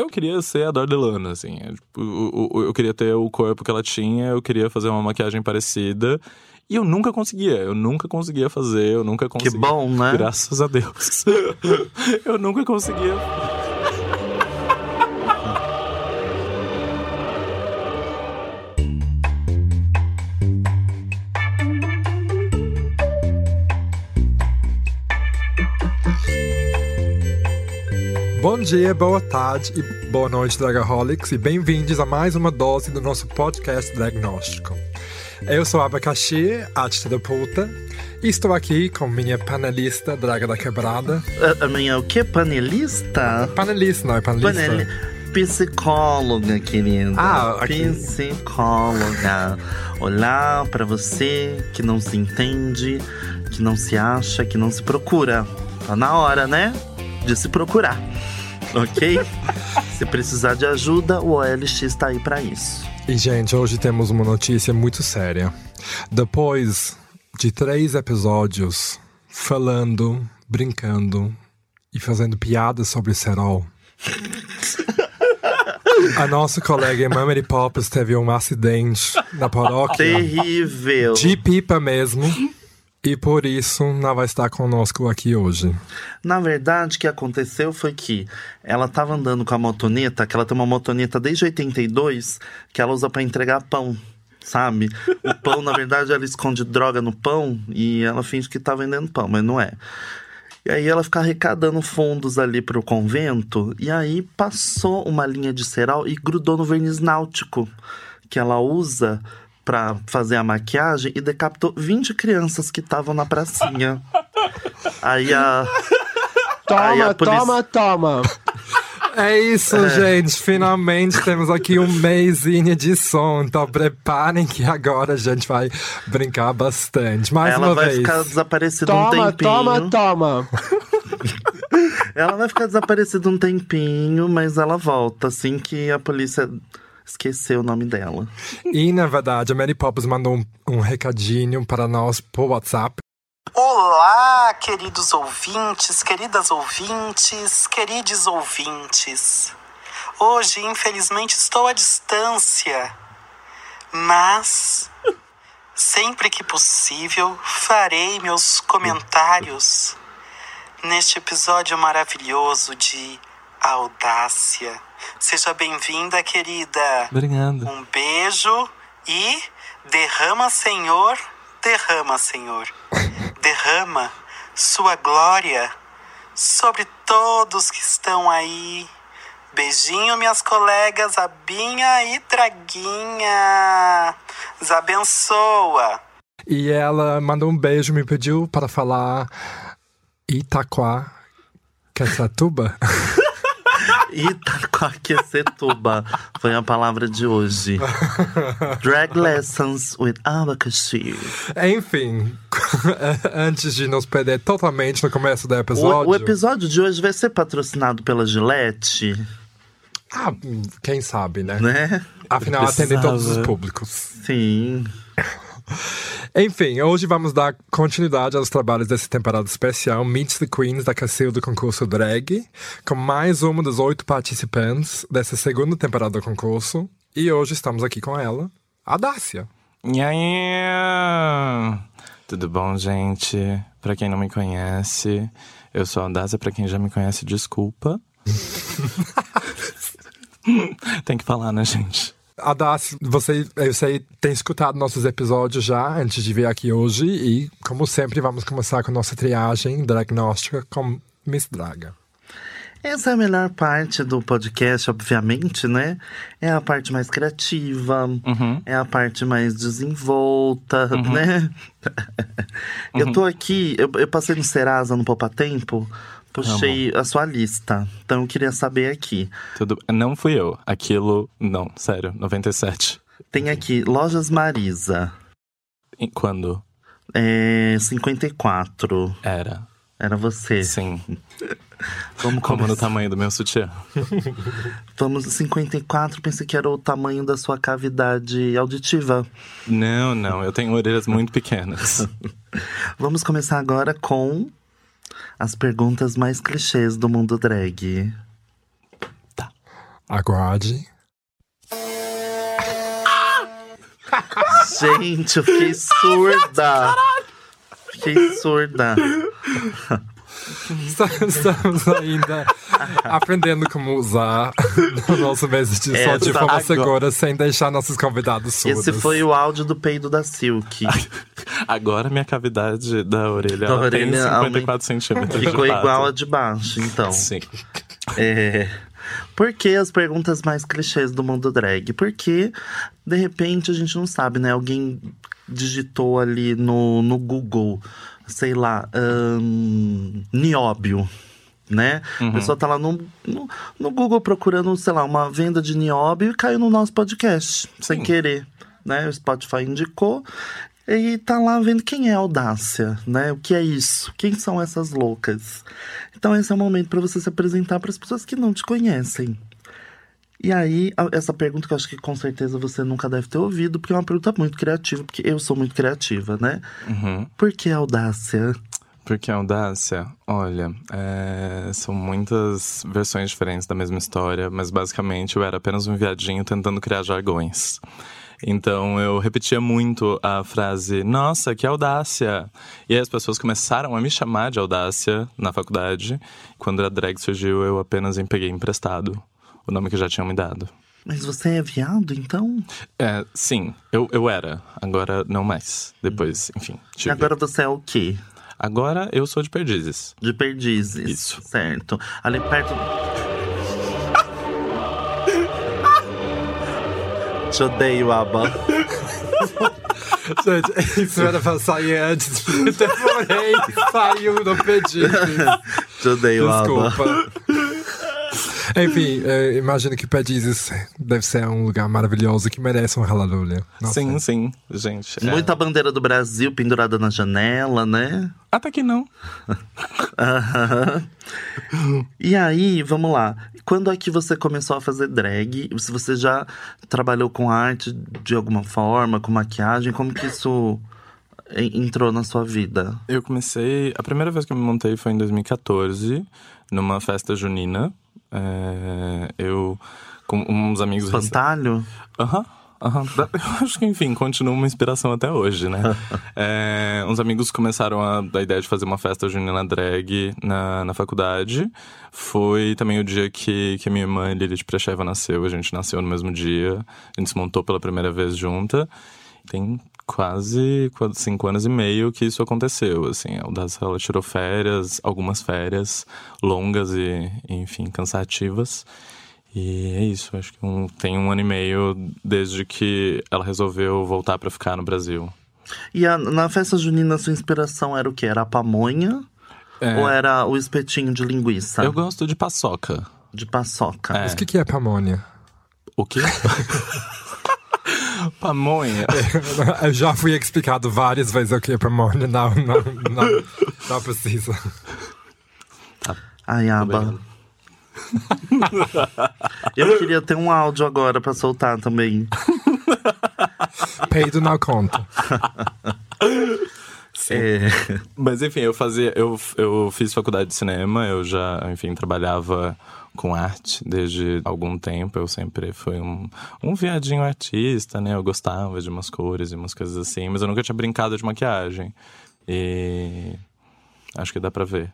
eu queria ser a Dor Delano, assim. É, tipo, o- o- eu queria ter o corpo que ela tinha, eu queria fazer uma maquiagem parecida. E eu nunca conseguia, eu nunca conseguia fazer, eu nunca Que conseguia. bom, né? Graças a Deus. eu nunca conseguia. Bom dia, boa tarde e boa noite, Dragaholics, e bem-vindos a mais uma dose do nosso podcast diagnóstico. Eu sou Abacaxi, arte terapeuta, e estou aqui com minha panelista Draga da Quebrada. A, a minha o quê? Panelista? Panelista, não é panelista? Paneli... Psicóloga, querida. Ah, aqui. Psicóloga. Olhar pra você que não se entende, que não se acha, que não se procura. Tá na hora, né? De se procurar. Ok? se precisar de ajuda, o OLX tá aí pra isso. E, gente, hoje temos uma notícia muito séria. Depois de três episódios falando, brincando e fazendo piadas sobre cerol, a nossa colega Emily Poppers teve um acidente na paróquia Terrível. de pipa mesmo. E por isso não vai estar conosco aqui hoje. Na verdade, o que aconteceu foi que ela tava andando com a motoneta, que ela tem uma motoneta desde 82, que ela usa pra entregar pão, sabe? O pão, na verdade, ela esconde droga no pão e ela finge que tá vendendo pão, mas não é. E aí ela fica arrecadando fundos ali pro convento, e aí passou uma linha de cerol e grudou no verniz náutico que ela usa pra fazer a maquiagem e decapitou 20 crianças que estavam na pracinha. Aí a Aí Toma, a polícia- toma, toma. É isso, gente. Finalmente temos aqui um meizinho de som. Então preparem que agora a gente vai brincar bastante. Mais ela uma vai vez. ficar desaparecida um Toma, tempinho. toma, toma. Ela vai ficar desaparecida um tempinho, mas ela volta assim que a polícia esqueceu o nome dela. E na verdade, a Mary Poppins mandou um, um recadinho para nós por WhatsApp. Olá, queridos ouvintes, queridas ouvintes, queridos ouvintes. Hoje, infelizmente, estou à distância, mas sempre que possível farei meus comentários neste episódio maravilhoso de Audácia. Seja bem-vinda, querida. Obrigado. Um beijo e derrama, Senhor, derrama, Senhor. Derrama sua glória sobre todos que estão aí. Beijinho, minhas colegas Abinha e Draguinha. Os abençoa. E ela mandou um beijo, me pediu para falar Itaquá, Quetzatuba. Itacoaquecetuba foi a palavra de hoje. Drag Lessons with Abacaxi. Enfim, antes de nos perder totalmente no começo do episódio. O, o episódio de hoje vai ser patrocinado pela Gillette, Ah, quem sabe, né? né? Afinal, atende todos os públicos. Sim. Enfim, hoje vamos dar continuidade aos trabalhos dessa temporada especial Meet the Queens da Cacil do concurso Drag, com mais uma das oito participantes dessa segunda temporada do concurso. E hoje estamos aqui com ela, a Dácia. Tudo bom, gente? Pra quem não me conhece, eu sou a Daza. Pra quem já me conhece, desculpa. Tem que falar, né, gente? A Dácia, você, eu sei, tem escutado nossos episódios já antes de vir aqui hoje. E, como sempre, vamos começar com nossa triagem diagnóstica com Miss Draga. Essa é a melhor parte do podcast, obviamente, né? É a parte mais criativa, é a parte mais desenvolta, né? eu tô aqui, eu, eu passei no Serasa no Poupa Tempo, puxei a sua lista. Então eu queria saber aqui. Tudo... Não fui eu. Aquilo. Não, sério, 97. Tem aqui Lojas Marisa, E quando? é 54. Era. Era você. Sim. Vamos Como no tamanho do meu sutiã. Vamos 54, pensei que era o tamanho da sua cavidade auditiva. Não, não, eu tenho orelhas muito pequenas. Vamos começar agora com as perguntas mais clichês do mundo drag. Tá. Aguarde. Gente, eu fiquei surda. Fiquei surda. Estamos ainda aprendendo como usar o nosso mês de só de forma agora- segura, sem deixar nossos convidados surdos. Esse foi o áudio do peido da Silk. Agora minha cavidade da orelha, Da ela tem orelha 54 centímetros. Ficou igual a de baixo, então. Sim. É. Por que as perguntas mais clichês do mundo drag? Porque, de repente, a gente não sabe, né? Alguém digitou ali no, no Google, sei lá, ahn, nióbio. Né? A pessoa tá lá no, no, no Google procurando, sei lá, uma venda de nióbio e caiu no nosso podcast, sem Sim. querer. Né? O Spotify indicou. E tá lá vendo quem é a audácia, né? O que é isso? Quem são essas loucas? Então esse é o momento para você se apresentar para as pessoas que não te conhecem. E aí, essa pergunta que eu acho que com certeza você nunca deve ter ouvido, porque é uma pergunta muito criativa, porque eu sou muito criativa, né? Uhum. Por que audácia? Porque a audácia, olha, é, são muitas versões diferentes da mesma história, mas basicamente eu era apenas um viadinho tentando criar jargões. Então eu repetia muito a frase, nossa, que audácia! E aí as pessoas começaram a me chamar de audácia na faculdade. Quando a drag surgiu, eu apenas peguei emprestado o nome que já tinham me dado. Mas você é viado, então? É, sim, eu, eu era, agora não mais. Depois, enfim, E tive. agora você é o quê? Agora eu sou de Perdizes. De perdizes. Isso. Certo. Ali perto. Te odeio, Aba. Gente, isso era pra sair antes, porém saiu no pedido. Te odeio, Aba. Desculpa. Enfim, eh, imagino que Pedizes deve ser um lugar maravilhoso que merece um Hallelujah. Nossa. Sim, sim, gente. é. Muita bandeira do Brasil pendurada na janela, né? Até que não. E aí, vamos lá. Quando é que você começou a fazer drag? Se você já trabalhou com arte de alguma forma, com maquiagem, como que isso en- entrou na sua vida? Eu comecei. A primeira vez que eu me montei foi em 2014, numa festa junina. É, eu, com uns amigos. Espantalho? Aham. Da- Eu acho que, enfim, continua uma inspiração até hoje, né? É, uns amigos começaram a a ideia de fazer uma festa junina drag na, na faculdade. Foi também o dia que, que a minha irmã Lilith Precheva nasceu. A gente nasceu no mesmo dia. A gente se montou pela primeira vez junta. Tem quase, cinco anos e meio que isso aconteceu, assim. A Audácia, ela tirou férias, algumas férias longas e, enfim, cansativas. E é isso, acho que um- tem um ano e meio desde que ela resolveu voltar pra ficar no Brasil. E a- na festa junina, a sua inspiração era o quê? Era a pamonha? É, Ou era o espetinho de linguiça? eu gosto de paçoca. De paçoca? É. Mas o que, que é pamonha? O quê? Pamonha. Eu já fui explicado várias vezes o que é pamonha, não, não, não, não precisa. Ai, Aba. Eu queria ter um áudio agora pra soltar também. Peido não conta. É. Mas enfim, eu fazia. Eu, eu fiz faculdade de cinema, eu já, enfim, trabalhava com arte desde algum tempo. Eu sempre fui um, um viadinho artista, né? Eu gostava de umas cores e umas coisas assim, mas eu nunca tinha brincado de maquiagem. E acho que dá pra ver.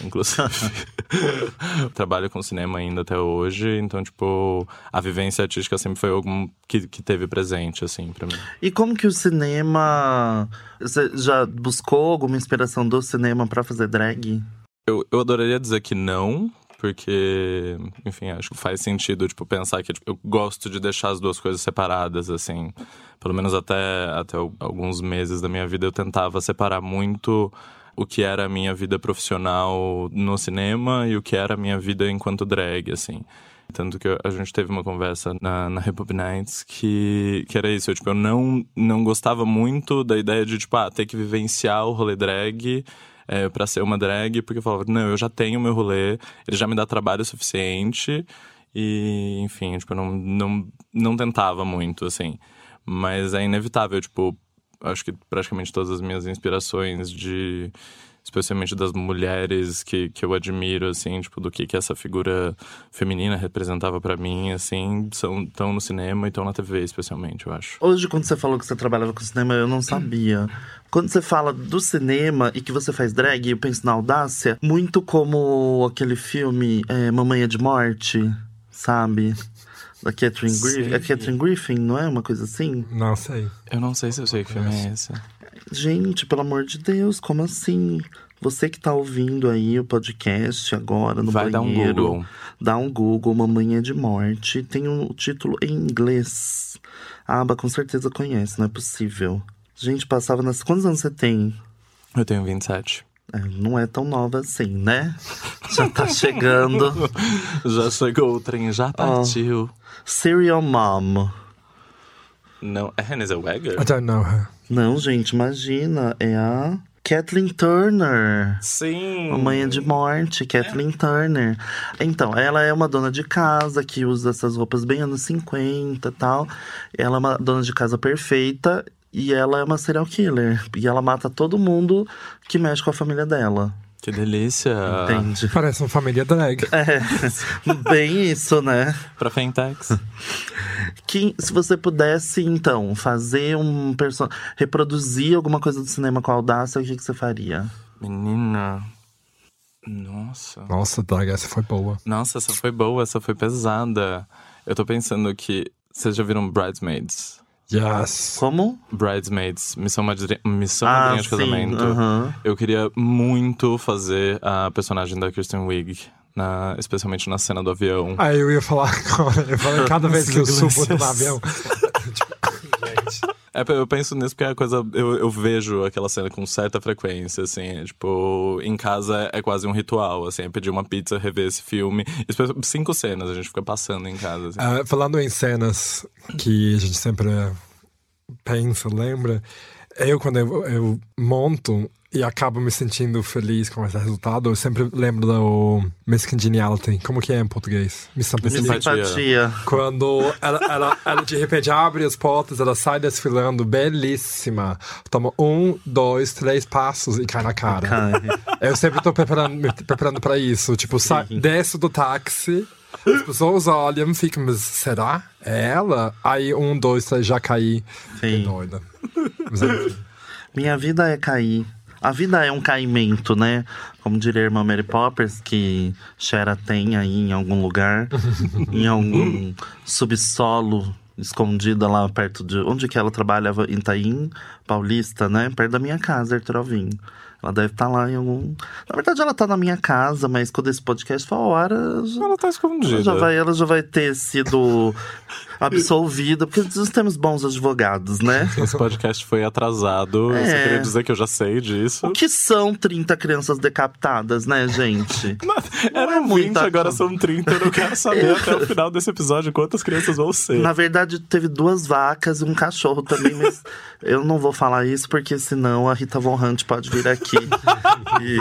Inclusive, trabalho com cinema ainda até hoje, então, tipo, a vivência artística sempre foi algo que, que teve presente, assim, pra mim. E como que o cinema. Você já buscou alguma inspiração do cinema pra fazer drag? Eu, eu adoraria dizer que não, porque, enfim, acho que faz sentido, tipo, pensar que tipo, eu gosto de deixar as duas coisas separadas, assim. Pelo menos até, até alguns meses da minha vida eu tentava separar muito o que era a minha vida profissional no cinema e o que era a minha vida enquanto drag, assim. Tanto que a gente teve uma conversa na, na Hip Hop Nights que, que era isso. Eu, tipo, eu não, não gostava muito da ideia de, tipo, ah, ter que vivenciar o rolê drag é, para ser uma drag, porque eu falava, não, eu já tenho meu rolê, ele já me dá trabalho suficiente. E, enfim, tipo, eu não, não, não tentava muito, assim. Mas é inevitável, tipo, acho que praticamente todas as minhas inspirações de, especialmente das mulheres que, que eu admiro, assim, tipo, do que, que essa figura feminina representava para mim, assim, são tão no cinema e estão na TV, especialmente, eu acho. Hoje, quando você falou que você trabalhava com cinema, eu não sabia. Quando você fala do cinema e que você faz drag, eu penso na audácia, muito como aquele filme é, Mamãe é de Morte, sabe? Da Catherine Griffin. A Catherine Griffin, não é uma coisa assim? Não sei. Eu não sei se eu sei que filme é esse. Gente, pelo amor de Deus, como assim? Você que tá ouvindo aí o podcast agora no Vai dar um banheiro, Google. dá um Google, Mamãe é de Morte. Tem um título em inglês. A Aba com certeza conhece, não é possível. Gente, passava nas. Quantos anos você tem? Eu tenho 27. É, não é tão nova assim, né? Já tá chegando. Já chegou o trem, já partiu. Serial Mom. Não, é Renée Zellweger? I don't know her. Não, gente, imagina. É a Kathleen Turner. Sim! Mamãe é de morte, Kathleen Turner. Então, ela é uma dona de casa que usa essas roupas bem anos 50 e tal. Ela é uma dona de casa perfeita e ela é uma serial killer. E ela mata todo mundo que mexe com a família dela. Que delícia! Entende? Parece uma família drag. É, bem isso, né? Pra Fentex. Que se você pudesse, então, fazer um personagem. reproduzir alguma coisa do cinema com audácia, o que, que você faria? Menina. Nossa. Nossa, drag, essa foi boa. Nossa, essa foi boa, essa foi pesada. Eu tô pensando que. Vocês já viram Bridesmaids? Yes. Como? Bridesmaids, Missão, Madri... Missão Ah, Madrinha de sim, Casamento. Eu queria muito fazer a personagem da Kristen Wiig, na... especialmente na cena do avião. Aí eu ia falar agora. Eu falei, cada vez que eu subo no avião. É, eu penso nisso porque é a coisa. Eu, eu vejo aquela cena com certa frequência, assim. é, tipo, em casa é quase um ritual, assim. É pedir uma pizza, rever esse filme. Cinco cenas a gente fica passando em casa, assim. Ah, falando em cenas que a gente sempre pensa, lembra? Eu, quando eu, eu monto e acabo me sentindo feliz com esse resultado, eu sempre lembro do Miss Congeniality. Como que é em português? Miss Simpatia. Simpatia. Simpatia. Quando ela, ela, ela de repente abre as portas, ela sai desfilando, belíssima. Toma um, dois, três passos e cai na cara. Cai. Eu sempre tô preparando, me preparando pra isso. Tipo, sa- desço do táxi, as pessoas olham e ficam, mas será? É ela? Aí um, dois, três, já caí. Fiquei Sim. doida. Mas enfim. Minha vida é cair. A vida é um caimento, né? Como diria a irmã Mary Poppers, que Shera tem aí em algum lugar, em algum subsolo escondida lá perto de. Onde que ela trabalhava? Em Itaim, Paulista, né? Perto da minha casa, Arthur Alvim. Ela deve estar lá em algum. Na verdade, ela tá na minha casa, mas quando esse podcast for ao ar, já, Ela tá escondida. ela já vai, ela já vai ter sido absolvida, porque nós temos bons advogados, né? Esse podcast foi atrasado. Eu só É. queria dizer que eu já sei disso. O que são 30 crianças decapitadas, né, gente? Era é muito, muita agora coisa. são 30. Eu não quero saber até o final desse episódio quantas crianças vão ser. Na verdade, teve duas vacas e um cachorro também, mas eu não vou falar isso porque senão a Rita Von Hunt pode vir aqui e,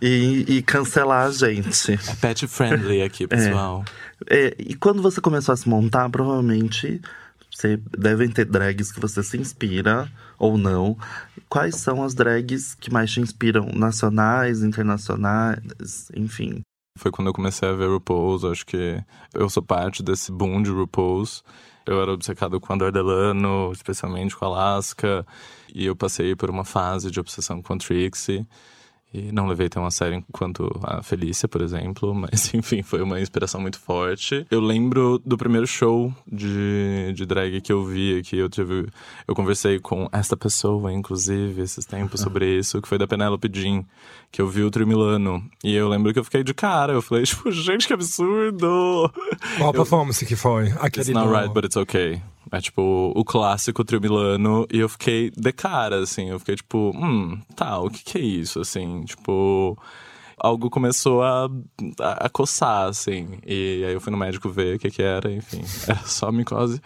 e- e cancelar a gente. É pet friendly aqui, pessoal. É, e quando você começou a se montar, provavelmente você devem ter drags que você se inspira ou não. Quais são as drags que mais te inspiram? Nacionais, internacionais, enfim. Foi quando eu comecei a ver RuPaul's. Acho que eu sou parte desse boom de RuPaul's. Eu era obcecado com a Dor Delano, especialmente com a Alaska. E eu passei por uma fase de obsessão com a Trixie. E não levei tão a sério quanto a Felícia, por exemplo, mas enfim, foi uma inspiração muito forte. Eu lembro do primeiro show de, de drag que eu vi aqui. Eu tive. Eu conversei com esta pessoa, inclusive, esses tempos sobre isso, que foi da Penelope Jean, que eu vi o Trio Milano. E eu lembro que eu fiquei de cara. Eu falei, tipo, gente, que absurdo! Qual a performance que foi? Aquele It's not do- right, but it's okay. É tipo o clássico Trio Milano. E eu fiquei de cara, assim. Eu fiquei tipo, hum, tá, o que que é isso, assim? Tipo. Algo começou a, a, a coçar, assim. E aí eu fui no médico ver o que que era, enfim. Era só micose.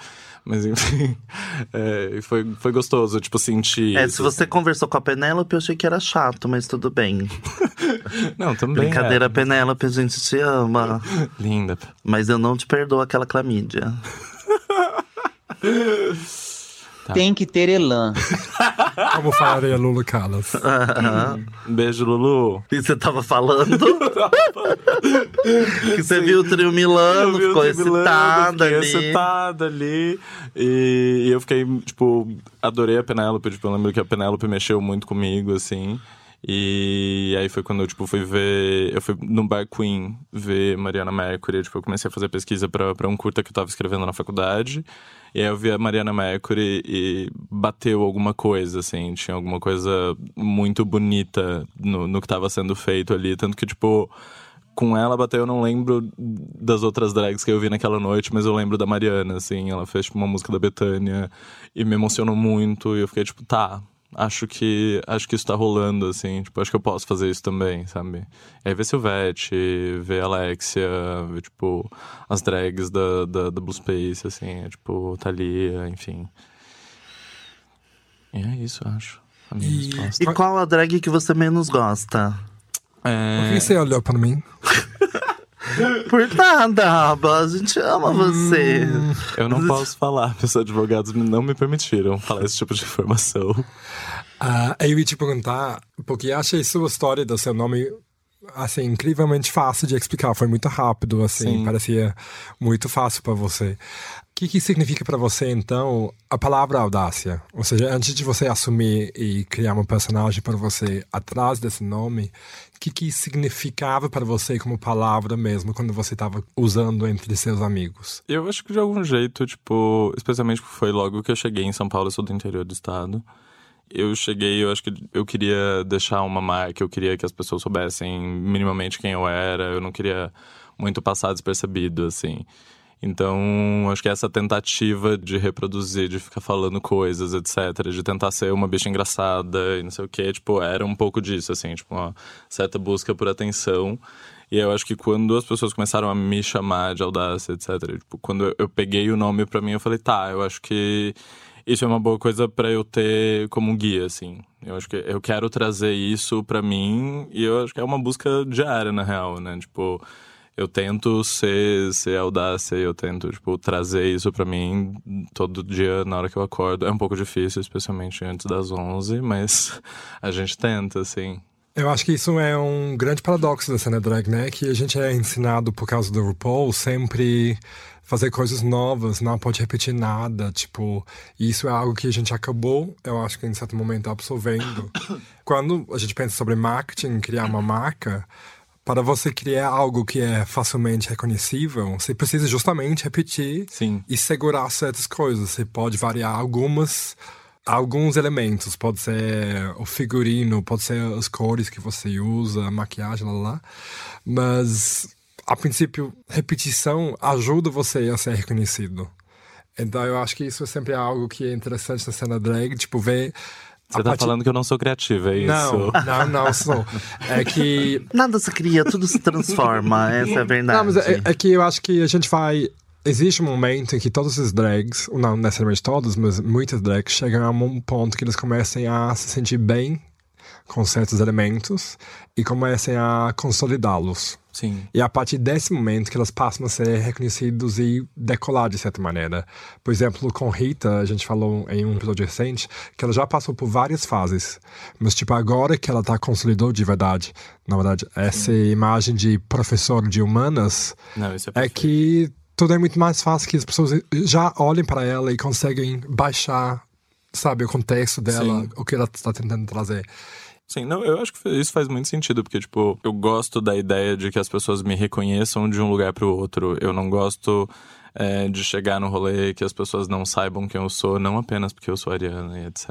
Mas enfim. É, foi, foi gostoso, tipo, sentir. É, isso, se você conversou com a Penélope, eu achei que era chato, mas tudo bem. assim. Não, também. Brincadeira, é. Penélope, a gente te ama. Linda. Mas eu não te perdoo aquela clamídia. Tem que ter elan. Como falaria Lulu Callas. Beijo, Lulu. E você tava falando? que você viu o trio Milano, o ficou excitada ali. excitada ali. E, e eu fiquei, tipo, adorei a Penélope. Tipo, eu lembro que a Penélope mexeu muito comigo, assim. E aí foi quando eu, tipo, fui ver... Eu fui no Bar Queen ver Mariana Mercury. Tipo, eu comecei a fazer pesquisa pra um curta que eu tava escrevendo na faculdade. E aí eu vi a Mariana Mercury e bateu alguma coisa, assim. Tinha alguma coisa muito bonita no, no que tava sendo feito ali. Tanto que, tipo com ela bateu, eu não lembro das outras drags que eu vi naquela noite, mas eu lembro da Mariana, assim, ela fez tipo, uma música da Betânia e me emocionou muito, e eu fiquei tipo, tá, acho que acho que isso tá rolando, assim, tipo, acho que eu posso fazer isso também, sabe? E aí ver Silvete, ver Alexia, ver, tipo, as drags da, da, da Blue Space, assim, é, tipo, Thalia, enfim. E é isso, eu acho. A minha E- resposta. E qual a drag que você menos gosta? Por É... que você olhou pra mim? Por nada, Aba, a gente ama você. Eu não posso falar, meus advogados não me permitiram falar esse tipo de informação. Ah, eu ia te perguntar, porque eu achei sua história do seu nome assim, incrivelmente fácil de explicar. Foi muito rápido, assim, Sim. parecia muito fácil para você. O que, que significa para você, então, a palavra audácia? Ou seja, antes de você assumir e criar um personagem para você atrás desse nome, que, que significava para você como palavra mesmo, quando você estava usando entre seus amigos? Eu acho que de algum jeito, tipo, especialmente foi logo que eu cheguei em São Paulo, eu sou do interior do estado. Eu cheguei, eu acho que eu queria deixar uma marca, eu queria que as pessoas soubessem minimamente quem eu era, eu não queria muito passar despercebido, assim. Então, acho que essa tentativa de reproduzir, de ficar falando coisas, etc., de tentar ser uma bicha engraçada e não sei o quê, tipo, era um pouco disso, assim, tipo, uma certa busca por atenção. E eu acho que quando as pessoas começaram a me chamar de audácia, etc., tipo, quando eu- peguei o nome pra mim, eu falei, tá, eu acho que isso é uma boa coisa pra eu ter como guia, assim. Eu acho que eu quero trazer isso pra mim e eu acho que é uma busca diária, na real, né? Tipo, eu tento ser, ser audácia eu tento, tipo, trazer isso pra mim todo dia na hora que eu acordo. É um pouco difícil, especialmente antes das 11, mas a gente tenta, assim. Eu acho que isso é um grande paradoxo da cena drag, né? Que a gente é ensinado por causa do RuPaul sempre fazer coisas novas, não pode repetir nada, tipo, isso é algo que a gente acabou, eu acho que em certo momento absorvendo. Quando a gente pensa sobre marketing, criar uma marca, para você criar algo que é facilmente reconhecível, você precisa justamente repetir Sim. e segurar certas coisas. Você pode variar algumas alguns elementos, pode ser o figurino, pode ser as cores que você usa, a maquiagem, lá, lá. Mas a princípio, repetição ajuda você a ser reconhecido. Então eu acho que isso é sempre algo que é interessante na cena drag, tipo ver Você a tá falando que eu não sou criativa, é isso? Não, não, não sou. É que Nada se cria, tudo se transforma, essa é a verdade. Não, mas é, é que eu acho que a gente vai. Existe um momento em que todos os drags, não necessariamente todos, mas muitas drags chegam a um ponto que eles comecem a se sentir bem com certos elementos e comecem a consolidá-los. Sim. E a partir desse momento que elas passam a ser reconhecidos e decolar de certa maneira. Por exemplo, com Rita, a gente falou em um episódio recente que ela já passou por várias fases. Mas, tipo, agora que ela tá consolidou de verdade, na verdade, essa imagem de professor de humanas Não, é é que tudo é muito mais fácil que as pessoas já olhem para ela e conseguem baixar, sabe, o contexto dela, Sim. o que ela está tentando trazer. Sim, não, eu acho que isso faz muito sentido, porque, tipo, eu gosto da ideia de que as pessoas me reconheçam de um lugar pro outro. Eu não gosto é, de chegar no rolê que as pessoas não saibam quem eu sou, não apenas porque eu sou ariana e etc.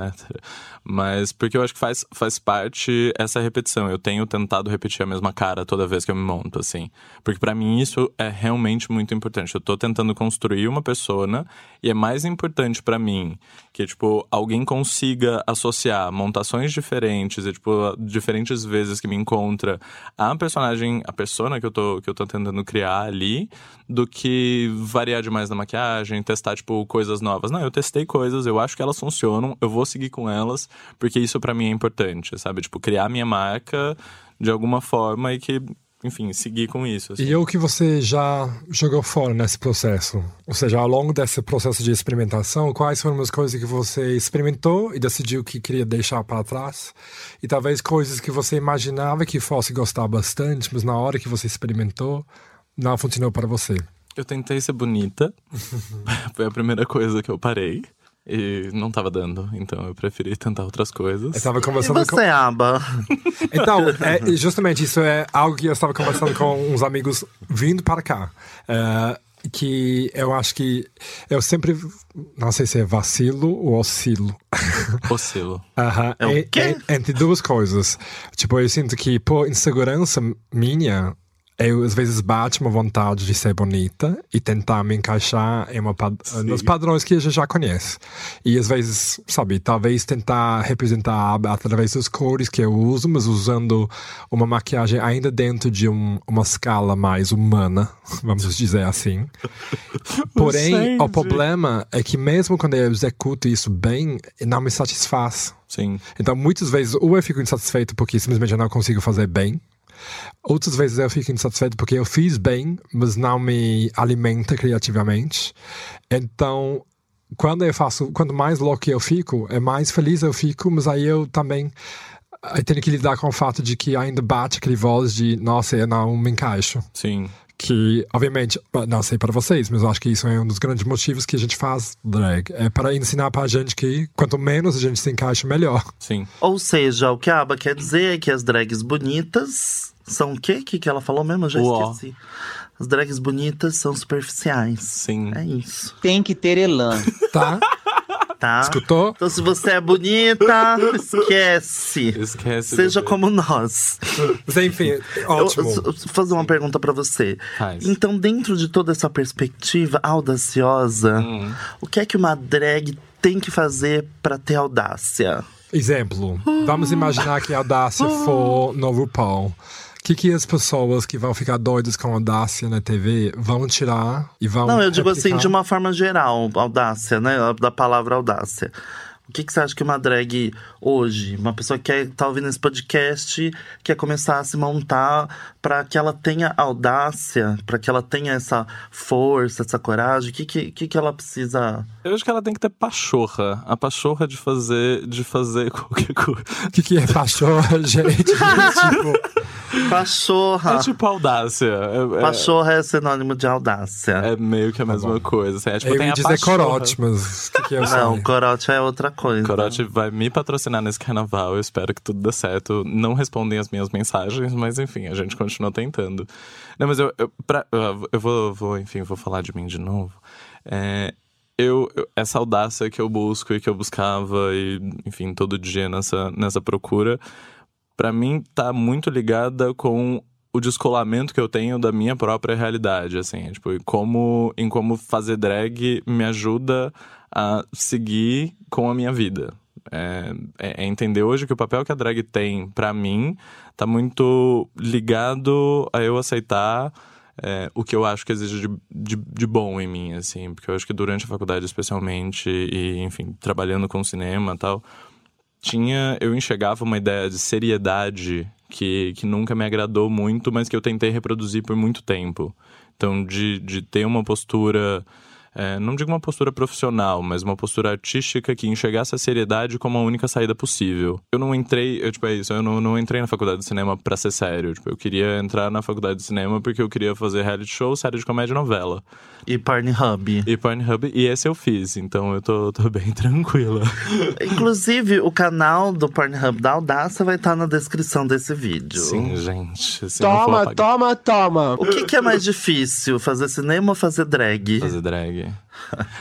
Mas porque eu acho que faz, faz parte essa repetição. Eu tenho tentado repetir a mesma cara toda vez que eu me monto, assim. Porque pra mim isso é realmente muito importante. Eu tô tentando construir uma persona e é mais importante pra mim que, tipo, alguém consiga associar montações diferentes e, tipo, diferentes vezes que me encontra a personagem, a persona que eu tô, que eu tô tentando criar ali, do que variar demais na maquiagem, testar, tipo, coisas novas. Não, eu testei coisas, eu acho que elas funcionam, eu vou seguir com elas, porque isso pra mim é importante, sabe? Tipo, criar minha marca de alguma forma e que enfim, seguir com isso. assim. E o que você já jogou fora nesse processo? Ou seja, ao longo desse processo de experimentação, quais foram as coisas que você experimentou e decidiu que queria deixar para trás? E talvez coisas que você imaginava que fosse gostar bastante, mas na hora que você experimentou, não funcionou para você. Eu tentei ser bonita. Foi a primeira coisa que eu parei. E não tava dando, então eu preferi tentar outras coisas. Eu estava E conversando com... você, Aba? Então, é, justamente isso é algo que eu estava conversando com uns amigos vindo para cá. É, que eu acho que eu sempre, não sei se é vacilo ou oscilo. Oscilo. Aham, É entre duas coisas. Tipo, eu sinto que por insegurança minha, eu às vezes bate uma vontade de ser bonita e tentar me encaixar em uma pad- nos padrões que a gente já conhece. E às vezes, sabe, talvez tentar representar através das cores que eu uso, mas usando uma maquiagem ainda dentro de um- uma escala mais humana, vamos dizer assim. Porém, o problema é que mesmo quando eu executo isso bem, não me satisfaz. Sim. Então, muitas vezes, ou eu fico insatisfeito porque simplesmente eu não consigo fazer bem. Outras vezes eu fico insatisfeito porque eu fiz bem, mas não me alimenta criativamente. Então, quando eu faço, quanto mais louco eu fico, é mais feliz eu fico, mas aí eu também eu tenho que lidar com o fato de que ainda bate aquele voz de, nossa, eu não me encaixo. Sim. Que, obviamente, não sei para vocês, mas eu acho que isso é um dos grandes motivos que a gente faz drag. É para ensinar para a gente que quanto menos a gente se encaixa, melhor. Sim. Ou seja, o que a Aba quer dizer é que as drags bonitas são o quê? O que, que ela falou mesmo? Eu já Uó. esqueci. As drags bonitas são superficiais. Sim. É isso, Tem que ter elan. Tá? tá? Escutou? Então, se você é bonita, esquece. Esquece. Seja como nós. Mas enfim, ótimo. eu- eu fazer uma pergunta pra você. Faz. Então, dentro de toda essa perspectiva audaciosa, Hum. o que é que uma drag tem que fazer pra ter audácia? Exemplo. Vamos imaginar que a Audácia for no RuPaul. O que, que as pessoas que vão ficar doidas com Audácia na TV vão tirar e vão. Não, eu digo assim, de uma forma geral, audácia, né? Da palavra audácia. O que, que você acha que uma drag hoje, uma pessoa que quer, tá ouvindo esse podcast, quer começar a se montar para que ela tenha audácia, para que ela tenha essa força, essa coragem? O que, que, que, que ela precisa. Eu acho que ela tem que ter pachorra. A pachorra de fazer, de fazer qualquer coisa. O que, que é pachorra, gente? tipo, Pachorra! É tipo audácia. É, é- Pachorra é sinônimo de audácia. é meio que a mesma coisa. Assim, é, tipo, eu tem ia a dizer pachorra. corote, mas o que, que eu Não, sei? corote é outra coisa. Corote vai me patrocinar nesse carnaval. Eu espero que tudo dê certo. Não respondem as minhas mensagens, mas enfim, a gente continua tentando. Não, mas eu, eu, pra- eu- vou, vou, enfim, vou falar de mim de novo. É, eu, essa audácia que eu busco e que eu buscava, e, enfim, todo dia nessa, nessa procura, pra mim tá muito ligada com o descolamento que eu tenho da minha própria realidade, assim, tipo, em como, em como fazer drag me ajuda a seguir com a minha vida. É, é- é entender hoje que o papel que a drag tem pra mim tá muito ligado a eu aceitar é, o que eu acho que exige de, de, de bom em mim, assim, porque eu acho que durante a faculdade, especialmente, e enfim, trabalhando com cinema e tal, tinha eu enxergava uma ideia de seriedade que, que nunca me agradou muito, mas que eu tentei reproduzir por muito tempo. Então, de, de ter uma postura, é, não digo uma postura profissional, mas uma postura artística que enxergasse a seriedade como a única saída possível. Eu não entrei, eu, tipo, é isso, eu não, não entrei na faculdade de cinema pra ser sério. Tipo, eu queria entrar na faculdade de cinema porque eu queria fazer reality show, série de comédia e novela. E Pornhub. E Pornhub, e esse eu fiz, então eu tô, tô bem tranquila. Inclusive, o canal do Pornhub da Audácia vai estar na descrição desse vídeo. Sim, gente. Se não for Toma, toma, toma. O que, que é mais difícil, fazer cinema ou fazer drag? Fazer drag.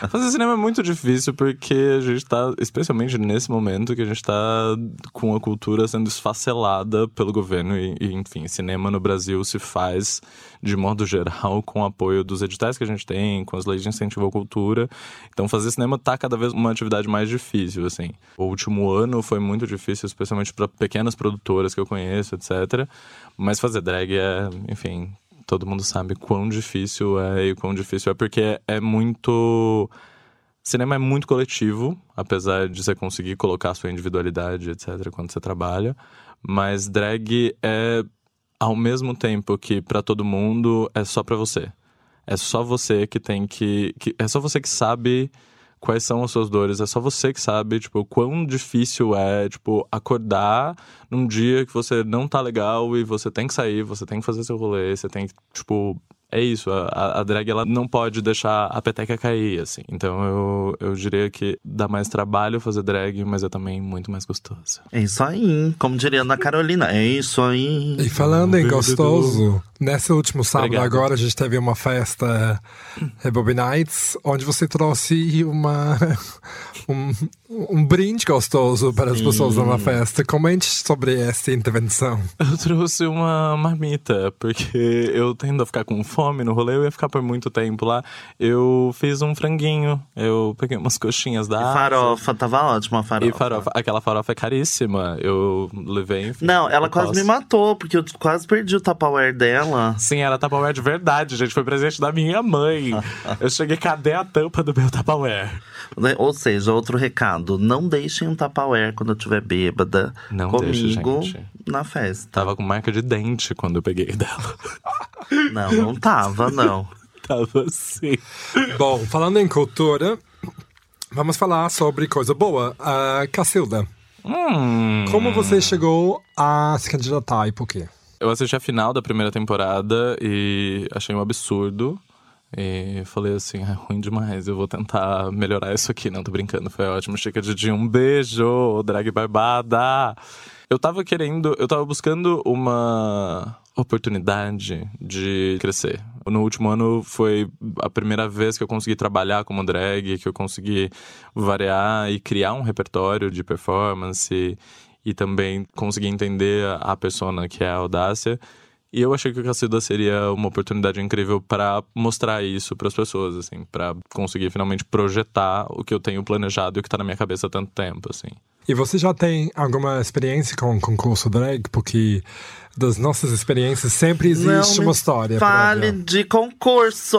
Fazer cinema é muito difícil porque a gente tá, especialmente nesse momento, que a gente tá com a cultura sendo esfacelada pelo governo. E, e, enfim, cinema no Brasil se faz, de modo geral, com o apoio dos editais que a gente tem, com as leis de incentivo à cultura. Então, fazer cinema tá cada vez uma atividade mais difícil, assim. O último ano foi muito difícil, especialmente para pequenas produtoras que eu conheço, etc. Mas fazer drag é, enfim, todo mundo sabe quão difícil é e quão difícil é porque é muito. Cinema é muito coletivo, apesar de você conseguir colocar sua individualidade, etc., quando você trabalha. Mas drag é ao mesmo tempo que para todo mundo é só para você. É só você que tem que, que. É só você que sabe quais são as suas dores. É só você que sabe, tipo, quão difícil é, tipo, acordar num dia que você não tá legal e você tem que sair, você tem que fazer seu rolê, você tem que, tipo, é isso, a, a drag ela não pode deixar a peteca cair, assim. Então eu, eu diria que dá mais trabalho fazer drag, mas é também muito mais gostoso. É isso aí, como diria Ana Carolina, é isso aí. E falando em gostoso, nesse último sábado Obrigado. agora a gente teve uma festa Rebobby Nights, onde você trouxe uma um, um brinde gostoso para as pessoas na festa. Comente sobre essa intervenção. Eu trouxe uma marmita, porque eu tendo a ficar com fome no rolê, eu ia ficar por muito tempo lá. Eu fiz um franguinho, eu peguei umas coxinhas da Ásia. Farofa, tava ótima a farofa. E farofa. Aquela farofa é caríssima. Eu levei, enfim. Não, ela quase posso. me matou, porque eu quase perdi o Tupperware dela. Sim, era Tupperware de verdade, gente. Foi presente da minha mãe. eu cheguei, cadê a tampa do meu Tupperware? Né? Ou seja, outro recado: não deixem um Tupperware quando eu estiver bêbada Não comigo gente. na festa. Tava com marca de dente quando eu peguei dela. Não, não tava, não. Tava assim. Bom, falando em cultura, vamos falar sobre coisa boa. A Cacilda, Hum. como você chegou a se candidatar e por quê? Eu assisti a final da primeira temporada e achei um absurdo. E falei assim, é ruim demais, eu vou tentar melhorar isso aqui. Não, tô brincando, foi ótimo. Chica Didi, um beijo, drag barbada. Eu tava querendo, eu tava buscando uma oportunidade de crescer. No último ano foi a primeira vez que eu consegui trabalhar como drag, que eu consegui variar e criar um repertório de performance e também conseguir entender a persona que é a Audácia. E eu achei que o Cacilda seria uma oportunidade incrível para mostrar isso para as pessoas, assim, para conseguir finalmente projetar o que eu tenho planejado e o que tá na minha cabeça há tanto tempo, assim. E você já tem alguma experiência com o concurso drag? Porque das nossas experiências sempre existe não uma me história. Fale de concurso.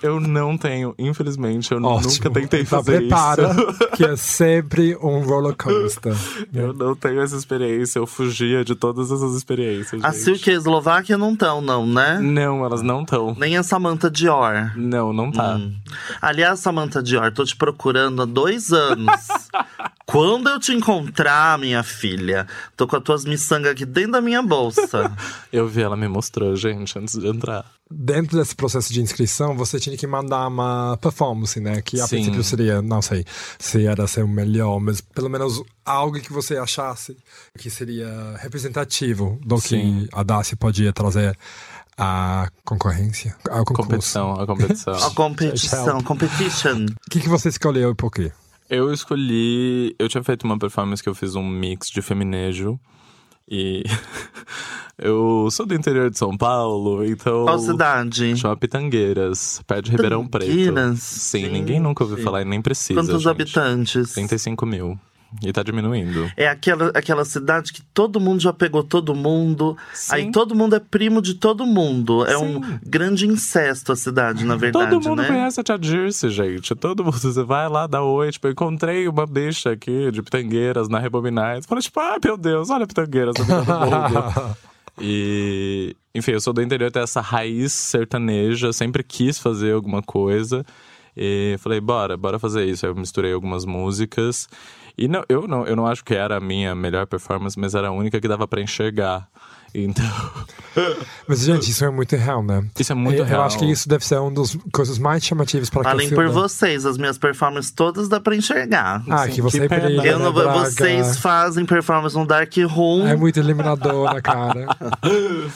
Eu não tenho, infelizmente, eu Ótimo. nunca tentei então fazer prepara, isso. que é sempre um roller coaster. Eu não tenho essa experiência, eu fugia de todas essas experiências. A. Silk e a Eslováquia não estão, não, né? Não, elas não estão. Nem a Samantha Dior. Não, não tá. Hum. Aliás, Samantha Dior, tô te procurando há dois anos. Quando eu te encontrar, minha filha, tô com as tuas miçangas aqui dentro da minha bolsa. Eu vi, ela me mostrou, gente, antes de entrar. Dentro desse processo de inscrição, você tinha que mandar uma performance, né? Que a Sim. princípio seria, não sei se era ser o melhor, mas pelo menos algo que você achasse que seria representativo do Sim. que a Dacia podia trazer à concorrência, ao concurso. Competição, a competição. A competição, competition. O que, que você escolheu e por quê? Eu escolhi. Eu tinha feito uma performance que eu fiz um mix de feminejo. E. eu sou do interior de São Paulo, então. Qual cidade? Chama Pitangueiras, perto de Ribeirão Preto. Sim, Sim. ninguém nunca ouviu falar e nem precisa. Quantos gente. habitantes? 35 mil. E tá diminuindo. É aquela, aquela cidade que todo mundo já pegou todo mundo. Sim. Aí todo mundo é primo de todo mundo. É um Sim. grande incesto a cidade, na verdade, Todo mundo né? conhece a Tia Dirce, gente. Todo mundo. Você vai lá, dá oi. Tipo, eu encontrei uma bicha aqui de Pitangueiras na Rebobinais. Fala, tipo, ah, meu Deus, olha Pitangueiras. E, enfim, eu sou do interior, tenho essa raiz sertaneja, sempre quis fazer alguma coisa. E falei, bora, bora fazer isso. Aí eu misturei algumas músicas. E não, eu, não, eu não acho que era a minha melhor performance, mas era a única que dava pra enxergar. Então, Mas, gente, isso é muito real, né? isso é muito eu, real. eu acho que isso deve ser uma das coisas mais chamativas para Falem por vocês, as minhas performances todas dá pra enxergar. Ah, Sim, que que você pena. brilha, Eu né, não, Braga? vocês fazem performance no Dark Room. É muito eliminador na cara.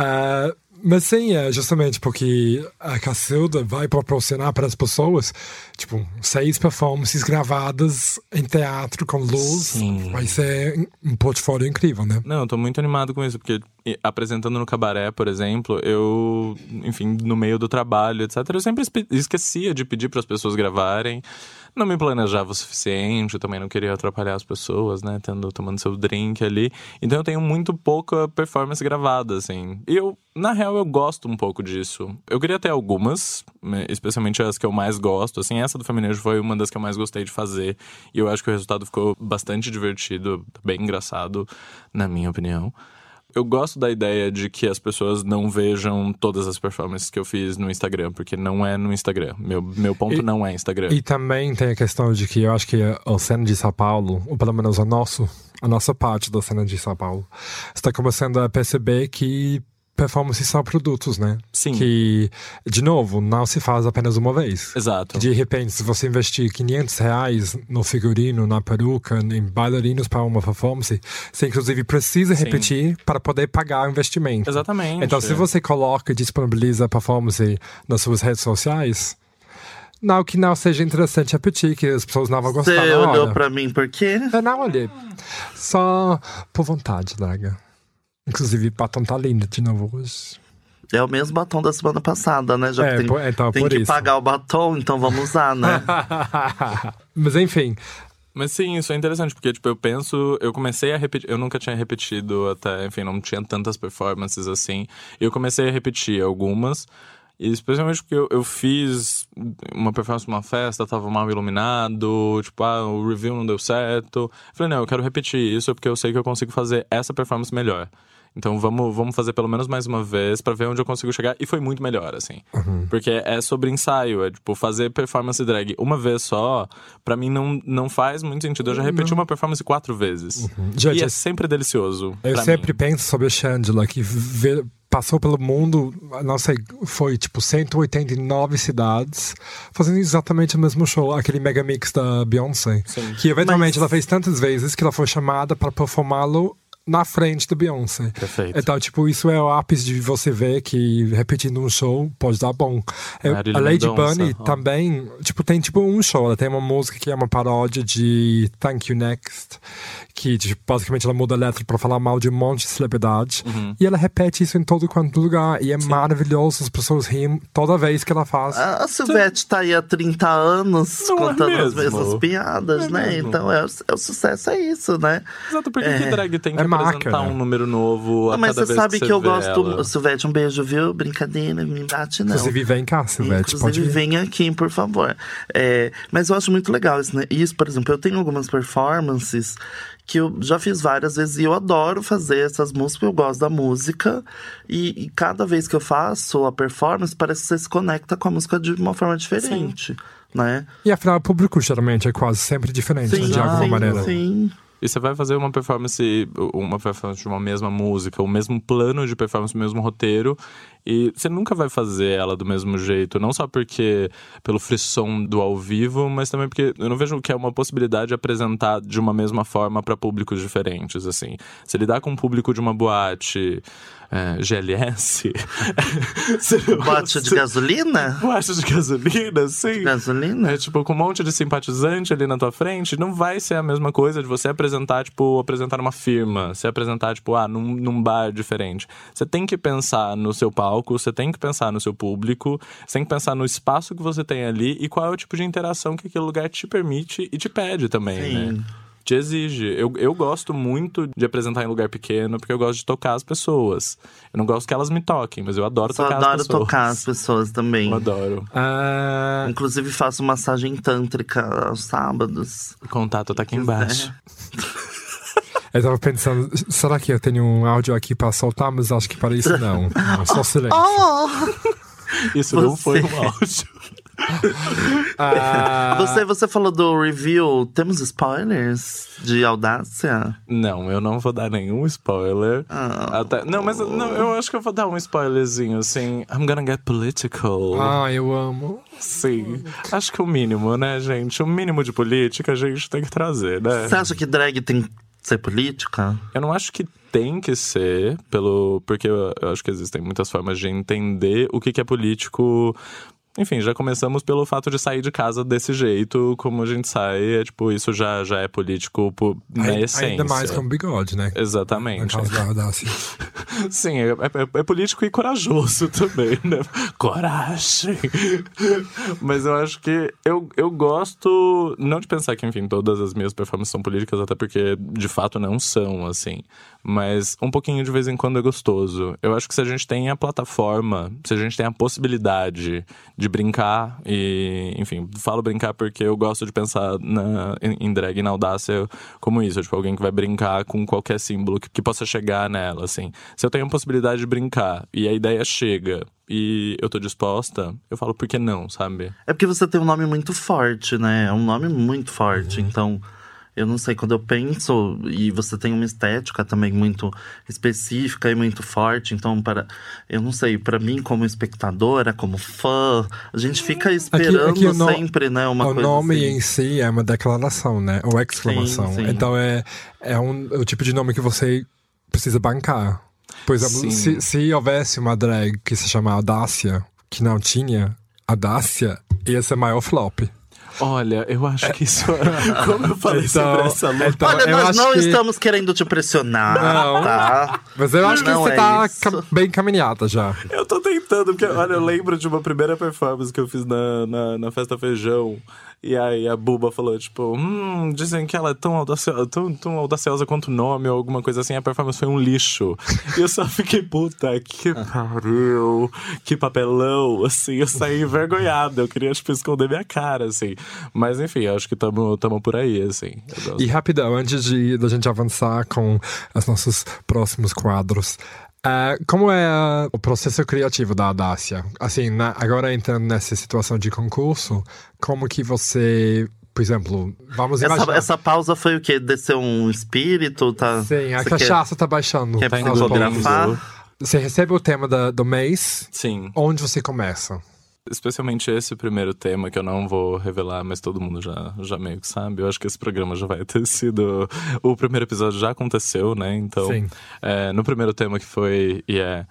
Ah, mas sim, é justamente porque a Cacilda vai proporcionar para as pessoas, tipo, seis performances gravadas em teatro com luz. Sim. Vai ser um portfólio incrível, né? Não, eu tô muito animado com isso, porque apresentando no cabaré, por exemplo, eu, enfim, no meio do trabalho, etc., eu sempre esquecia de pedir para as pessoas gravarem. Não me planejava o suficiente, eu também não queria atrapalhar as pessoas, né, tendo, tomando seu drink ali. Então eu tenho muito pouca performance gravada, assim. E eu, na real, eu gosto um pouco disso. Eu queria ter algumas, né, especialmente as que eu mais gosto, assim. Essa do Feminejo foi uma das que eu mais gostei de fazer. E eu acho que o resultado ficou bastante divertido, bem engraçado, na minha opinião. Eu gosto da ideia de que as pessoas não vejam todas as performances que eu fiz no Instagram, porque não é no Instagram. Meu, meu ponto E- não é Instagram. E também tem a questão de que eu acho que a cena de São Paulo, ou pelo menos a, nosso, a nossa parte da cena de São Paulo, está começando a perceber que performances são produtos, né? Sim. Que, de novo, não se faz apenas uma vez. Exato. De repente, se você investir 500 reais no figurino, na peruca, em bailarinos para uma performance, você inclusive precisa Sim. repetir para poder pagar o investimento. Exatamente. Então, se você coloca e disponibiliza a performance nas suas redes sociais, não que não seja interessante repetir, que as pessoas não vão Você gostar na olhou pra mim por quê? Eu não olhei. Só por vontade, Draga. Inclusive, batom tá lindo de novo hoje. É o mesmo batom da semana passada, né? Já É, que tem, por- então, tem por que isso. pagar o batom, então vamos usar, né? Mas enfim, Mas sim, isso é interessante, porque, tipo, eu penso, eu comecei a repetir, eu nunca tinha repetido até, enfim, não tinha tantas performances assim. E eu comecei a repetir algumas, e especialmente porque eu, eu fiz uma performance numa festa, tava mal iluminado, tipo, ah, o review não deu certo. Eu falei, não, eu quero repetir isso porque eu sei que eu consigo fazer essa performance melhor. Então vamos, vamos fazer pelo menos mais uma vez pra ver onde eu consigo chegar. E foi muito melhor, assim. Porque é sobre ensaio, é tipo, fazer performance drag uma vez só, pra mim não, não faz muito sentido. Eu já repeti uma performance quatro vezes. Gente, e é sempre delicioso. eu sempre mim. penso sobre a Shangela, que vê- passou pelo mundo, não sei, foi tipo 189 cidades, fazendo exatamente o mesmo show, aquele mega mix da Beyoncé. Sim. Que eventualmente Mas- ela fez tantas vezes que ela foi chamada para performá-lo na frente do Beyoncé. Perfeito. Então, tipo, isso é o ápice de você ver que repetindo um show pode dar bom. É, Marília a Lady Mendonça, Bunny ó. também, tipo, tem tipo um show. Ela tem uma música que é uma paródia de Thank You Next, que tipo, basicamente ela muda a letra pra falar mal de um monte de celebridade. Uhum. E ela repete isso em todo quanto lugar. E é maravilhoso, as pessoas riem toda vez que ela faz. A a Silvete tá aí há 30 anos Não é contando as mesmo? mesmas piadas, É né? mesmo. Então é, o- é o sucesso, é isso, né? Exato, porque que drag tem que É marca, apresentar né? um número novo a Não, mas cada você vez sabe que, que, eu gosto. ela. Silvete, um beijo, viu? Brincadeira, me bate não. Inclusive, vem cá, Silvete, pode Inclusive, vir. vem aqui, por favor. É, mas eu acho muito legal isso, né? Isso, por exemplo, eu tenho algumas performances que eu já fiz várias vezes e eu adoro fazer essas músicas, eu gosto da música. E, e cada vez que eu faço a performance, parece que você se conecta com a música de uma forma diferente, né? E afinal, o público geralmente é quase sempre diferente, né, de alguma sim, maneira. Sim. E você vai fazer uma performance, uma performance de uma mesma música, o mesmo plano de performance, o mesmo roteiro, e você nunca vai fazer ela do mesmo jeito, não só porque pelo frisson do ao vivo, mas também porque eu não vejo que é uma possibilidade de apresentar de uma mesma forma para públicos diferentes, assim. Se lidar com um público de uma boate é, GLS, Bote de gasolina? boate de gasolina, sim. Gasolina? É tipo, com um monte de simpatizante ali na tua frente, não vai ser a mesma coisa de você apresentar, tipo, apresentar uma firma, se apresentar, tipo, ah, num, num bar diferente. Você tem que pensar no seu palco, você tem que pensar no seu público, você tem que pensar no espaço que você tem ali e qual é o tipo de interação que aquele lugar te permite e te pede também, Sim. né? Te exige. Eu, eu gosto muito de apresentar em lugar pequeno, porque eu gosto de tocar as pessoas. Eu não gosto que elas me toquem, mas eu adoro Só tocar as adoro pessoas. tocar as pessoas também. Eu adoro. Ah, Inclusive faço massagem tântrica aos sábados. O contato tá aqui embaixo. eu tava pensando, será que eu tenho um áudio aqui pra soltar? Mas acho que para isso não. Não, só silêncio. Oh! Isso não Você- foi um áudio. Ah, Você, você falou do review. Temos spoilers de audácia? Não, eu não vou dar nenhum spoiler. Ah. Até, não, mas não, eu acho que eu vou dar um spoilerzinho assim. I'm gonna get political. ah, eu amo. Sim. Acho que o mínimo, né, gente? O mínimo de política a gente tem que trazer, né? Você acha que drag tem que ser política? Eu não acho que tem que ser, pelo porque eu, eu acho que existem muitas formas de entender o que, que é político. Enfim, já começamos pelo fato de sair de casa desse jeito, como a gente sai, é tipo, isso já, já é político por, na essência. Ainda mais com bigode, né? Exatamente. caso da audácia. Sim, é, é- é político e corajoso também, né? Coragem! Mas eu acho que eu, eu gosto, não de pensar que, enfim, todas as minhas performances são políticas, até porque de fato não são, assim. Mas um pouquinho de vez em quando é gostoso. Eu acho que se a gente tem a plataforma, se a gente tem a possibilidade de brincar e, enfim, falo brincar porque eu gosto de pensar na, em drag e na audácia como isso, tipo, alguém que vai brincar com qualquer símbolo que, que possa chegar nela, assim. Se eu tenho a possibilidade de brincar e a ideia chega e eu tô disposta, eu falo por que não, sabe? É porque você tem um nome muito forte, né? É um nome muito forte, Uhum. então eu não sei, quando eu penso, e você tem uma estética também muito específica e muito forte, então para eu não sei, para mim como espectadora, como fã, a gente fica esperando aqui o no- sempre, né, uma o coisa nome assim. em si é uma declaração, né? Ou exclamação. Sim, sim. Então é, é um, o tipo de nome que você precisa bancar. Por exemplo, se, se houvesse uma drag que se chama Audácia, que não tinha Audácia, ia ser maior flop. Olha, eu acho que isso. é Como eu falei sobre essa luta. então, Olha, eu nós acho não que- estamos querendo te pressionar, Não. tá? Mas eu acho que Não você é tá cam- bem caminhada já. Eu tô tentando, porque, olha, eu lembro de uma primeira performance que eu fiz na, na, na Festa Feijão. E aí a Buba falou, tipo, hum, dizem que ela é tão audaciosa, tão, tão audaciosa quanto o nome ou alguma coisa assim. A performance foi um lixo. E eu só fiquei, puta, que pariu, que papelão, assim. Eu saí envergonhada. Eu queria, tipo, esconder minha cara, assim. Mas enfim, acho que tamo, tamo por aí, assim. E rapidão, antes de da gente avançar com os nossos próximos quadros. É, como é o processo criativo da Audácia? Assim, na- agora entrando nessa situação de concurso, como que você, por exemplo, vamos Essa, imaginar... essa pausa foi o quê? Desceu um espírito? Tá, Sim, a Você cachaça tá baixando. Quer, quer poucos. psicografar? Você recebe o tema da- do mês, Sim. onde você começa? Especialmente esse primeiro tema que eu não vou revelar, mas todo mundo já, já meio que sabe. Eu acho que esse programa já vai ter sido. O primeiro episódio já aconteceu, né? Então, é, no primeiro tema que foi e é,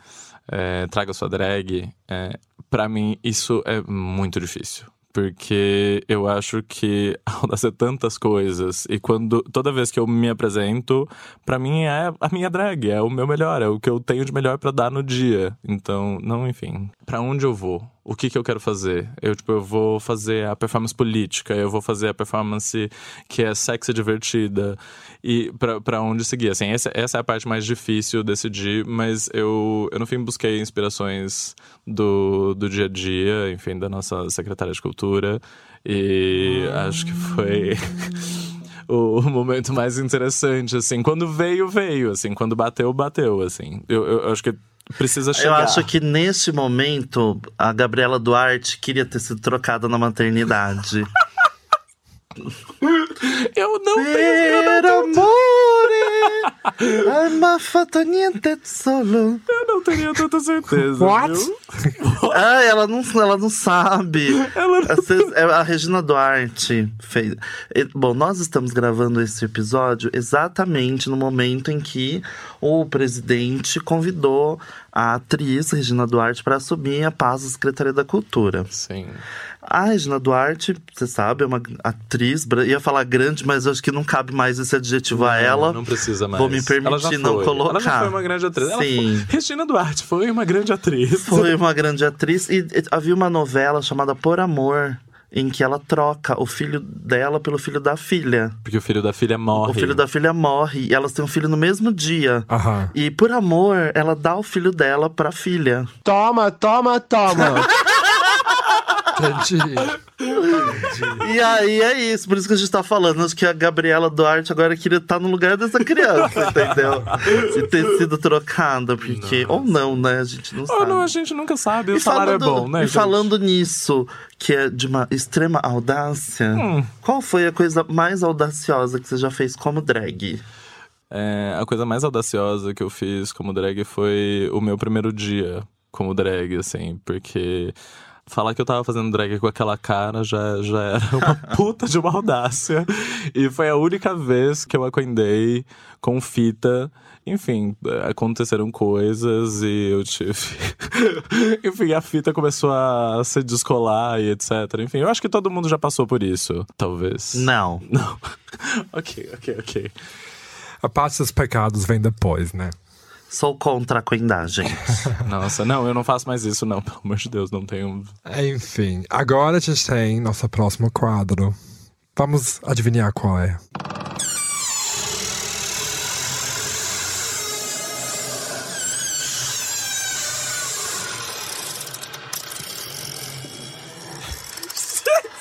é Traga Sua Drag, é, pra mim isso é muito difícil. Porque eu acho que a audácia é tantas coisas. E quando toda vez que eu me apresento, pra mim é a minha drag, é o meu melhor, é o que eu tenho de melhor pra dar no dia. Então, não, enfim. Pra onde eu vou? O que que eu quero fazer? Eu, tipo, eu vou fazer a performance política, eu vou fazer a performance que é sexy e divertida. E pra, pra onde seguir? Assim, essa, essa é a parte mais difícil decidir, mas eu, eu no fim busquei inspirações do, do dia a dia, enfim, da nossa secretária de cultura. E acho que foi o, momento mais interessante, assim. Quando veio, veio, assim. Quando bateu, bateu, assim. Eu, eu, eu acho que precisa Eu chegar. acho que neste momento a Gabriela Duarte queria ter sido trocada na maternidade. Eu não tenho... Per amore, alma fatta niente solo. Eu não teria tanta certeza, What? Ah, ela não, ela não sabe. Ela não- Vocês- é, A Regina Duarte fez. Bom, nós estamos gravando esse episódio exatamente no momento em que o presidente convidou a atriz Regina Duarte para assumir a paz da Secretaria da Cultura. Sim. A Regina Duarte, você sabe, é uma atriz, ia falar grande, mas acho que não cabe mais esse adjetivo a ela. Não precisa mais. Vou me Ela já permitir não foi. colocar. Ela já foi uma grande atriz. Ela Sim. foi... Regina Duarte foi uma grande atriz. Foi uma grande atriz. E, e havia uma novela chamada Por Amor, em que ela troca o filho dela pelo filho da filha. Porque o filho da filha morre. O filho da filha morre e elas têm um filho no mesmo dia. Aham. E por amor, ela dá o filho dela pra filha. Toma, toma, toma. Entendi. E aí é isso, por isso que a gente tá falando. Acho que a Gabriela Duarte agora queria estar no lugar dessa criança, entendeu? Se ter sido trocada, porque. Ou não, né? A gente não Ou sabe. não, a gente nunca sabe. O salário é bom, né? e gente? falando nisso, que é de uma extrema audácia, Hum. qual foi a coisa mais audaciosa que você já fez como drag? É, a coisa mais audaciosa que eu fiz como drag foi o meu primeiro dia como drag, assim, porque falar que eu tava fazendo drag com aquela cara já, já era uma puta de uma audácia. E foi a única vez que eu acordei com fita. Enfim, aconteceram coisas e eu tive. Enfim, a fita começou a se descolar e etc. Enfim, eu acho que todo mundo já passou por isso, talvez. Não. Não. ok, ok, ok. A parte dos pecados vem depois, né? Sou contra a coindagem. Nossa, não, eu não faço mais isso, não. Pelo amor de Deus, não tenho. É, enfim, agora a gente tem nosso próximo quadro. Vamos adivinhar qual é.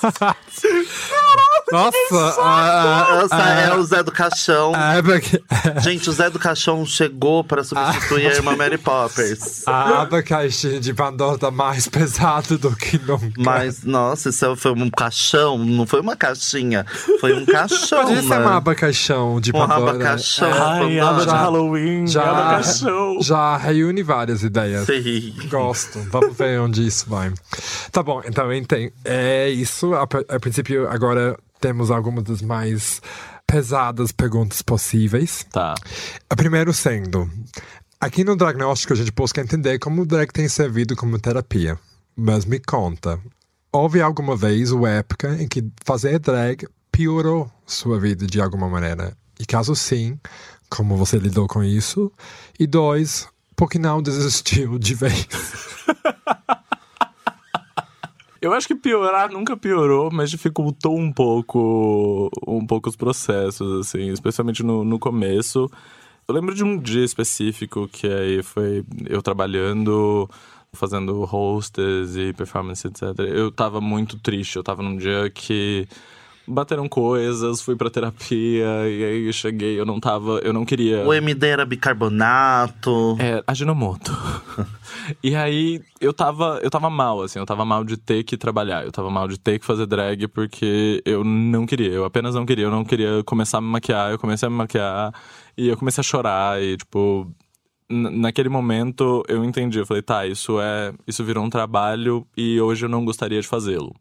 Nossa, a, Essa é o Zé do Caixão. a, Gente, o Zé do Caixão chegou para substituir a irmã Mary Poppers. a abacaxi de Pandora tá mais pesado do que nunca. Mas, nossa, isso foi um caixão, não foi uma caixinha. Foi um caixão, Podia ser né? um abacaxão de Um Pandora. abacaxão. Ai, aba de Halloween, já- aba caixão. Já reúne várias ideias. Sim. Gosto. Vamos ver onde isso vai. Tá bom, então enten- é isso. A, a princípio, agora temos algumas das mais pesadas perguntas possíveis. Tá. A primeiro sendo, aqui no diagnóstico a gente busca entender como o drag tem servido como terapia. Mas me conta, houve alguma vez uma época em que fazer drag piorou sua vida de alguma maneira? E caso sim, como você lidou com isso? E dois, por que não desistiu de vez? Eu acho que piorar nunca piorou, mas dificultou um pouco, um pouco os processos, assim, especialmente no, no começo. Eu lembro de um dia específico que aí foi eu trabalhando, fazendo hostess e performance, etc. Eu tava muito triste, eu tava num dia que bateram coisas, fui pra terapia e aí cheguei, eu não tava, eu não queria. O MD era bicarbonato. É, Ajinomoto. e aí eu tava, eu tava mal, assim, eu tava mal de ter que trabalhar, eu tava mal de ter que fazer drag porque eu não queria, eu apenas não queria, eu não queria começar a me maquiar, eu comecei a me maquiar e eu comecei a chorar e tipo naquele momento eu entendi, eu falei, tá, isso é, isso virou um trabalho e hoje eu não gostaria de fazê-lo.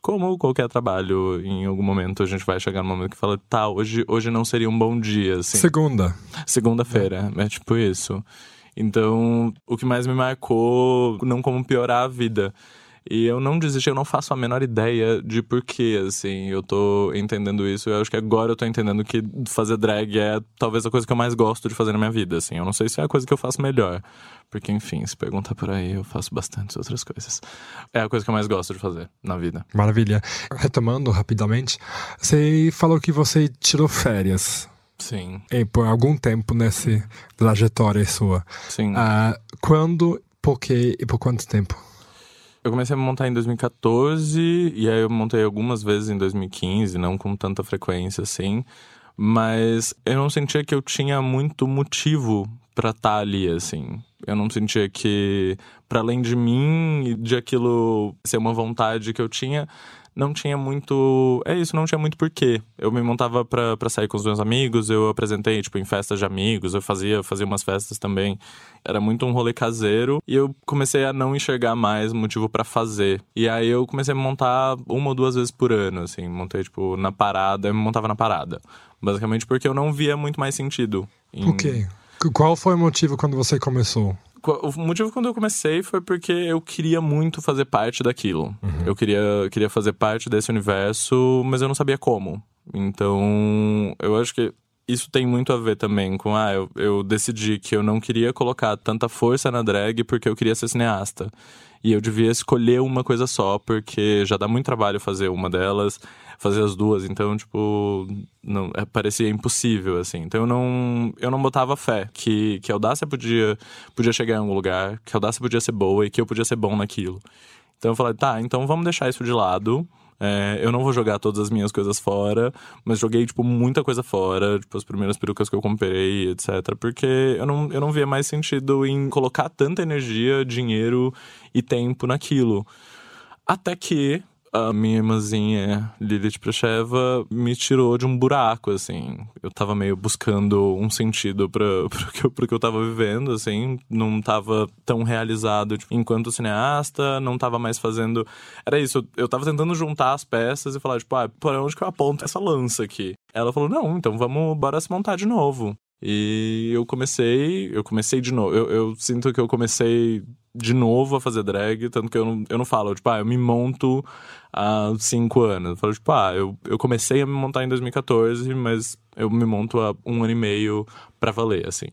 Como qualquer trabalho, em algum momento a gente vai chegar no momento que fala, tá, hoje, hoje não seria um bom dia, assim. Segunda. Segunda-feira, é tipo isso. Então, o que mais me marcou, não como piorar a vida. E eu não desisti, eu não faço a menor ideia de porquê, assim, eu tô entendendo isso. Eu acho que agora eu tô entendendo que fazer drag é talvez a coisa que eu mais gosto de fazer na minha vida, assim. Eu não sei se é a coisa que eu faço melhor. Porque, enfim, se perguntar por aí, eu faço bastantes outras coisas. É a coisa que eu mais gosto de fazer na vida. Maravilha. Retomando rapidamente, você falou que você tirou férias Sim, e por algum tempo nessa trajetória sua. sim. Ah, quando, por quê e por quanto tempo? Eu comecei a montar em 2014 e aí eu montei algumas vezes em 2015, não com tanta frequência assim, mas eu não sentia que eu tinha muito motivo pra estar ali assim. Eu não sentia que para além de mim e de aquilo ser uma vontade que eu tinha, não tinha muito. É isso, não tinha muito porquê. Eu me montava pra, pra sair com os meus amigos, eu apresentei, tipo, em festas de amigos, eu fazia, fazia umas festas também. Era muito um rolê caseiro e eu comecei a não enxergar mais motivo pra fazer. E aí eu comecei a me montar uma ou duas vezes por ano, assim. Montei, tipo, na parada, eu me montava na parada. Basicamente porque eu não via muito mais sentido. em-? Qu- Qual foi o motivo quando você começou? O motivo quando eu comecei foi porque eu queria muito fazer parte daquilo. Eu queria, queria fazer parte desse universo, mas eu não sabia como. Então, eu acho que isso tem muito a ver também com, ah, eu, eu decidi que eu não queria colocar tanta força na drag porque eu queria ser cineasta. E eu devia escolher uma coisa só, porque já dá muito trabalho fazer uma delas, fazer as duas, então, tipo, não, é, parecia impossível, assim. Então eu não, eu não botava fé que, que a audácia podia, podia chegar em algum lugar, que a audácia podia ser boa e que eu podia ser bom naquilo. Então eu falei, tá, então vamos deixar isso de lado. É, eu não vou jogar todas as minhas coisas fora, mas joguei, tipo, muita coisa fora, tipo, as primeiras perucas que eu comprei, etc. Porque eu não, eu não via mais sentido em colocar tanta energia, dinheiro e tempo naquilo. Até que a minha irmãzinha Lilith Precheva me tirou de um buraco, assim. Eu tava meio buscando um sentido pra, pro, que eu, pro que eu tava vivendo, assim. Não tava tão realizado tipo, enquanto cineasta, não tava mais fazendo. Era isso, eu, eu tava tentando juntar as peças e falar, tipo, ah, por onde que eu aponto essa lança aqui? Ela falou, não, então vamos, bora se montar de novo. E eu comecei, eu comecei de novo. Eu, eu sinto que eu comecei de novo a fazer drag, tanto que eu não, eu não falo, tipo, ah, eu me monto há cinco anos. Eu falo, tipo, ah, eu, eu comecei a me montar em 2014, mas eu me monto há um ano e meio pra valer, assim.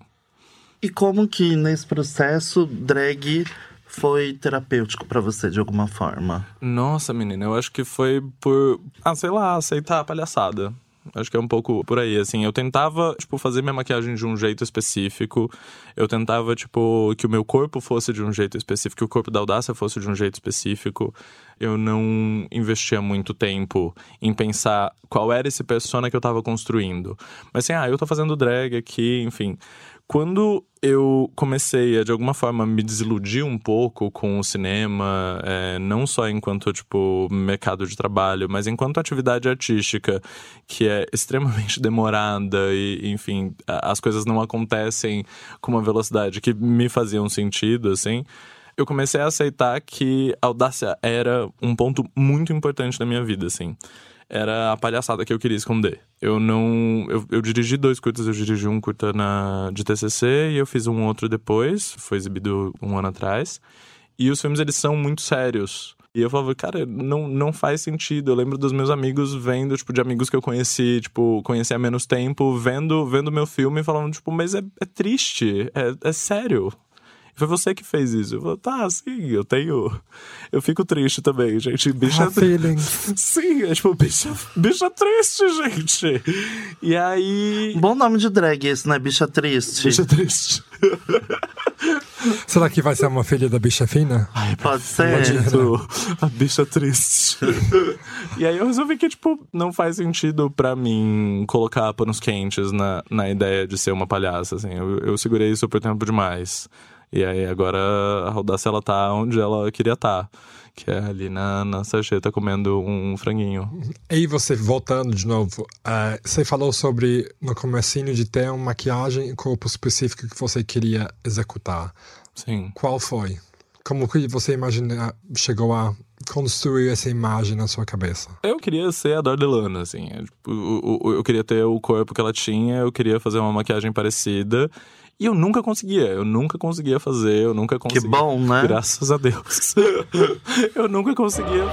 E como que nesse processo drag foi terapêutico pra você de alguma forma? Nossa, menina, eu acho que foi por, ah, sei lá, aceitar a palhaçada. Acho que é um pouco por aí, assim. Eu tentava, tipo, fazer minha maquiagem de um jeito específico. Eu tentava, tipo, que o meu corpo fosse de um jeito específico, que o corpo da audácia fosse de um jeito específico. Eu não investia muito tempo em pensar qual era esse persona que eu tava construindo. Mas assim, ah, eu tô fazendo drag aqui, enfim. Quando eu comecei a, de alguma forma, me desiludir um pouco com o cinema, é, não só enquanto, tipo, mercado de trabalho, mas enquanto atividade artística, que é extremamente demorada e, enfim, as coisas não acontecem com uma velocidade que me faziam sentido, assim eu comecei a aceitar que a audácia era um ponto muito importante na minha vida, assim era a palhaçada que eu queria esconder. Eu não. Eu, eu dirigi dois curtas, eu dirigi um curta na, de TCC e eu fiz um outro depois, foi exibido um ano atrás. E os filmes, eles são muito sérios. E eu falava, cara, não, não faz sentido. Eu lembro dos meus amigos vendo, tipo, de amigos que eu conheci, tipo, conheci há menos tempo, vendo vendo meu filme e falando, tipo, mas é, é triste, é, é sério. Foi você que fez isso. Eu falei, tá, sim, eu tenho. Eu fico triste também, gente. Bicha. feelings. Sim, é tipo, bicha, bicha triste, gente. E aí. Bom nome de drag esse, né? Bicha triste. Bicha triste. Será que vai ser uma filha da bicha fina? Ai, Pode ser. A bicha triste. e aí eu resolvi que, tipo, não faz sentido para mim colocar panos quentes na, na ideia de ser uma palhaça, assim. Eu, eu segurei isso por tempo demais. E aí agora a Audácia ela tá onde ela queria estar. Tá, que é ali na, na sarjeta comendo um franguinho. E você, voltando de novo, uh, você falou sobre no comecinho de ter uma maquiagem e corpo específico que você queria executar. Sim. Qual foi? Como que você imagina, chegou a construir essa imagem na sua cabeça? Eu queria ser a Dordelana, assim. Eu, tipo, eu, eu, queria ter o corpo que ela tinha, eu queria fazer uma maquiagem parecida. E eu nunca conseguia, eu nunca conseguia fazer, eu nunca conseguia. Que bom, né? Graças a Deus. eu nunca conseguia.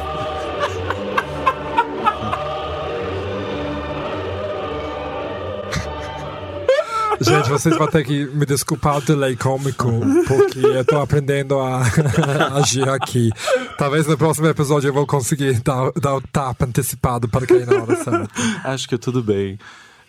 Gente, vocês vão ter que me desculpar o delay cômico, porque eu tô aprendendo a agir aqui. Talvez no próximo episódio eu vou conseguir dar, dar o tapa antecipado para cair na hora certa. Acho que tudo bem.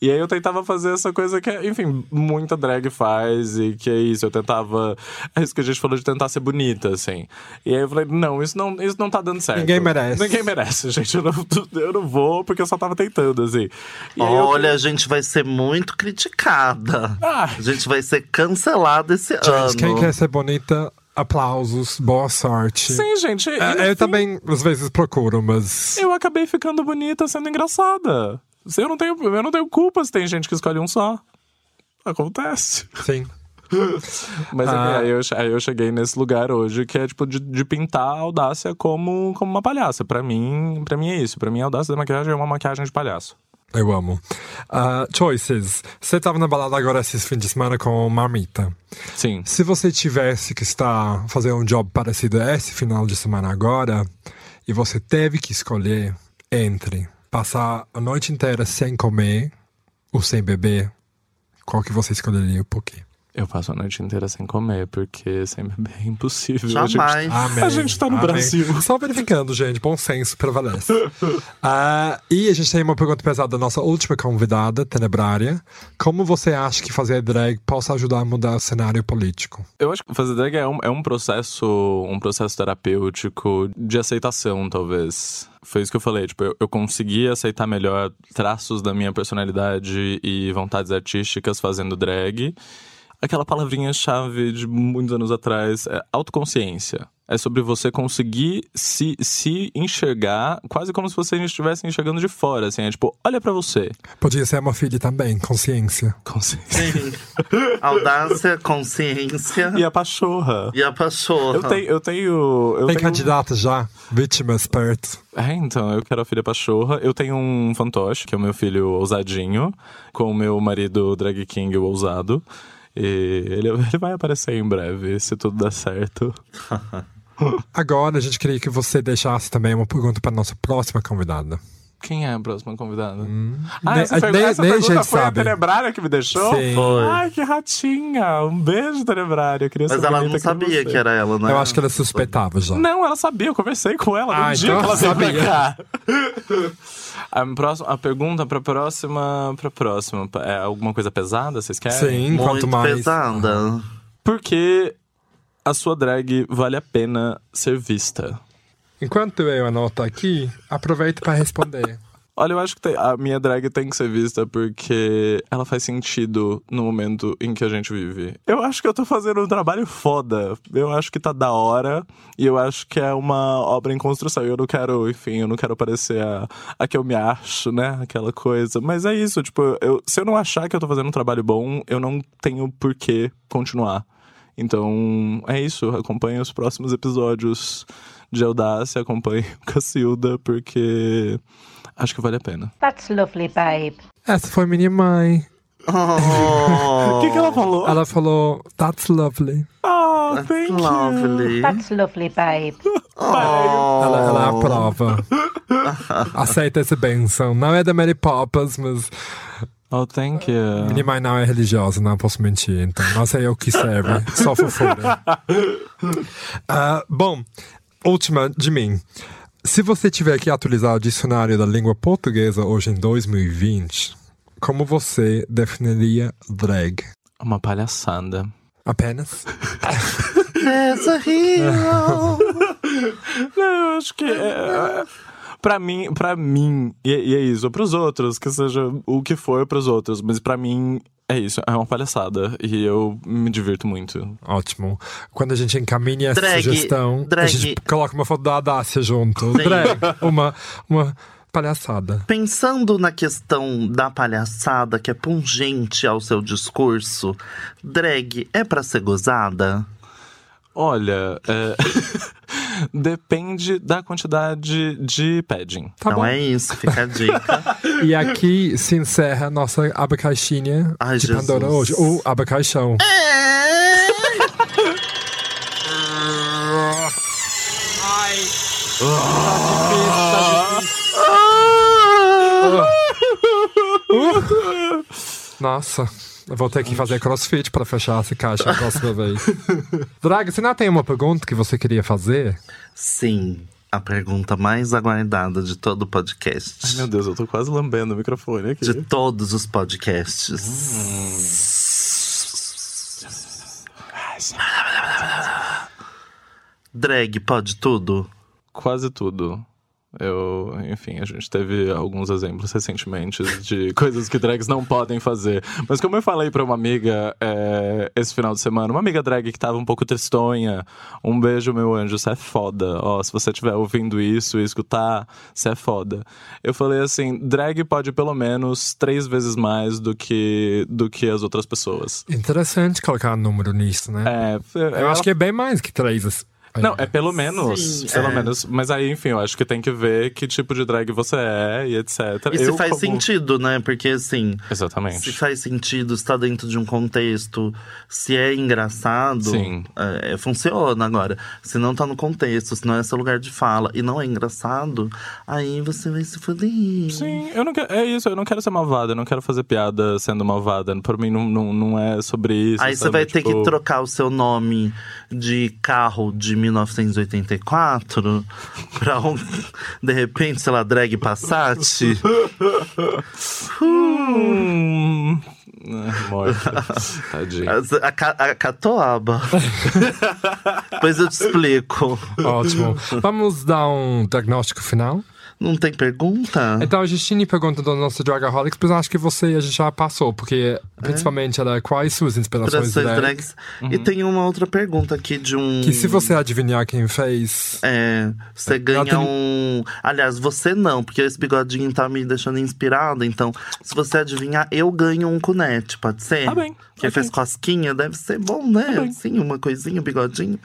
E aí eu tentava fazer essa coisa que, enfim, muita drag faz e que é isso. Eu tentava. É isso que a gente falou de tentar ser bonita, assim. E aí eu falei, não, isso não, isso não tá dando certo. Ninguém merece. Ninguém merece, gente. Eu não, eu não vou porque eu só tava tentando, assim. E Olha, eu... a gente vai ser muito criticada. Ah. A gente vai ser cancelada esse gente, ano. Quem quer ser bonita aplausos, boa sorte. Sim, gente. É, eu também, às vezes, procuro, mas. Eu acabei ficando bonita sendo engraçada. Eu não tenho, eu não tenho culpa se tem gente que escolhe um só. Acontece. Sim. Mas ah. aí, eu, aí eu cheguei nesse lugar hoje que é tipo de, de pintar a audácia como, como uma palhaça. Para mim, para mim é isso. Para mim a audácia da maquiagem é uma maquiagem de palhaço. Eu amo. Uh, choices. Você estava na balada agora esse fim de semana com Marmita. Sim. Se você tivesse que estar fazendo um job parecido a esse final de semana agora, e você teve que escolher entre passar a noite inteira sem comer ou sem beber, qual que você escolheria e por quê? Eu passo a noite inteira sem comer, porque sem beber é impossível. Jamais. A gente, a gente tá no Amém. Brasil. Só verificando, gente. Bom senso prevalece. uh, e a gente tem uma pergunta pesada da nossa última convidada, Tenebrária. Como você acha que fazer drag possa ajudar a mudar o cenário político? Eu acho que fazer drag é um, é um processo, um processo terapêutico de aceitação, talvez foi isso que eu falei. Tipo, eu, eu consegui aceitar melhor traços da minha personalidade e vontades artísticas fazendo drag aquela palavrinha-chave de muitos anos atrás, é autoconsciência. É sobre você conseguir se, se enxergar quase como se você estivesse enxergando de fora, assim. É tipo, olha para você. Podia ser uma filha também, consciência. Consciência. Sim. Audácia, consciência. E a pachorra. E a pachorra. Eu tenho. Eu tenho eu Tem tenho... candidata já, vítimas perto. É, então, eu quero a filha pachorra. Eu tenho um fantoche, que é o meu filho ousadinho, com o meu marido drag king o ousado. E ele, ele vai aparecer em breve, se tudo der certo. Agora a gente queria que você deixasse também uma pergunta para nossa próxima convidada. Quem é a próxima convidada? Nem- Ah, essa, nem- pergunta, essa nem pergunta foi sabe. a Tenebrária que me deixou? Sim. Foi. Ai, que ratinha. Um beijo, Tenebrária. Queria Mas ela não bonita que sabia que era ela, né? Eu acho que ela suspeitava já. Não, ela sabia, eu conversei com ela no Ah, dia então que ela veio sabia. pra cá. A, próxima, a pergunta pra próxima. Pra próxima. É alguma coisa pesada? Vocês querem? Sim, Muito quanto mais. pesada. Porque a sua drag vale a pena ser vista. Enquanto eu anoto aqui, aproveito para responder. Olha, eu acho que a minha drag tem que ser vista porque ela faz sentido no momento em que a gente vive. Eu acho que eu tô fazendo um trabalho foda. Eu acho que tá da hora e eu acho que é uma obra em construção. Eu não quero, enfim, eu não quero parecer a, a que eu me acho, né? Aquela coisa. Mas é isso, tipo, eu, se eu não achar que eu tô fazendo um trabalho bom, eu não tenho por que continuar. Então, é isso. Acompanhe os próximos episódios de Audácia, acompanhe o Cacilda, porque acho que vale a pena. That's lovely, babe. Essa foi minha mãe. Oh, O que, que ela falou? Ela falou, that's lovely. Ah, that's thank you. lovely. That's lovely, babe. Oh. Ela, ela aprova. Aceita essa benção. Não é da Mary Poppins, mas Oh, thank you. minha mãe não é religiosa, não posso mentir. Então, não sei o que serve. Só fofura. Ah, bom, última de mim. Se você tiver que atualizar o dicionário da língua portuguesa hoje em 2020, como você definiria drag? Uma palhaçada. Apenas? There's a hero. Não, eu acho que é, é, pra mim, para mim e, e é isso. Pros outros, que seja o que for pros outros, mas pra mim é isso. É uma palhaçada e eu me divirto muito. Ótimo. Quando a gente encaminha essa Drag, sugestão, drag. a gente coloca uma foto da Adácia junto. Sim. Drag, uma, uma palhaçada. Pensando na questão da palhaçada que é pungente ao seu discurso, drag é pra ser gozada? Olha, é, depende da quantidade de padding. Tá então bom. é isso, fica a dica. E aqui se encerra a nossa abacaxinha Ai, de Jesus. Pandora hoje. Ou abacaixão. Nossa, eu vou ter que fazer crossfit para fechar essa caixa a próxima vez. Draga, você não tem uma pergunta que você queria fazer? Sim, a pergunta mais aguardada de todo o Ai, podcast. meu Deus, eu tô quase lambendo o microfone aqui. De todos os podcasts. Drag pode tudo? Quase tudo. Eu, enfim, a gente teve alguns exemplos recentemente de coisas que drags não podem fazer. Mas como eu falei pra uma amiga é, esse final de semana, uma amiga drag que tava um pouco tristonha, um beijo, meu anjo, você é foda. Ó, se você estiver ouvindo isso e escutar, você é foda. Eu falei assim, drag pode pelo menos três vezes mais do que, do que as outras pessoas. Interessante colocar número nisso, né? É, Eu acho que é bem mais que três. Não, é pelo menos. Sim, pelo é. menos. Mas aí, enfim, eu acho que tem que ver que tipo de drag você é e etc. E se Eu, faz como- sentido, né? Porque assim, Exatamente. se faz sentido, está dentro de um contexto, se é engraçado, Sim. é, funciona agora. Se não tá no contexto, se não é seu lugar de fala e não é engraçado, aí você vai se foder. Sim, eu não quero, é isso, eu não quero ser malvada, eu não quero fazer piada sendo malvada. Por mim não, não, não é sobre isso. Aí você sabe? vai ter que Tipo, trocar o seu nome de carro de 1984 pra um, de repente, sei lá, drag Passat. Hum. Ah, Morta. Tadinho. A, a, a catoaba. Depois eu te explico. Ótimo. Vamos dar um diagnóstico final? Não tem pergunta? Então a gente tinha pergunta do nosso Dragaholics, mas acho que você a gente já passou, porque principalmente era quais suas inspirações Operações drag. drags. E tem uma outra pergunta aqui de um. Que se você adivinhar quem fez, É, você ganha tem- um. Aliás, você não, porque esse bigodinho tá me deixando inspirada. Então, se você adivinhar, eu ganho um cunete, pode ser? Tá bem, Que ok. fez cosquinha, deve ser bom, né? bem. Sim, uma coisinha, um bigodinho.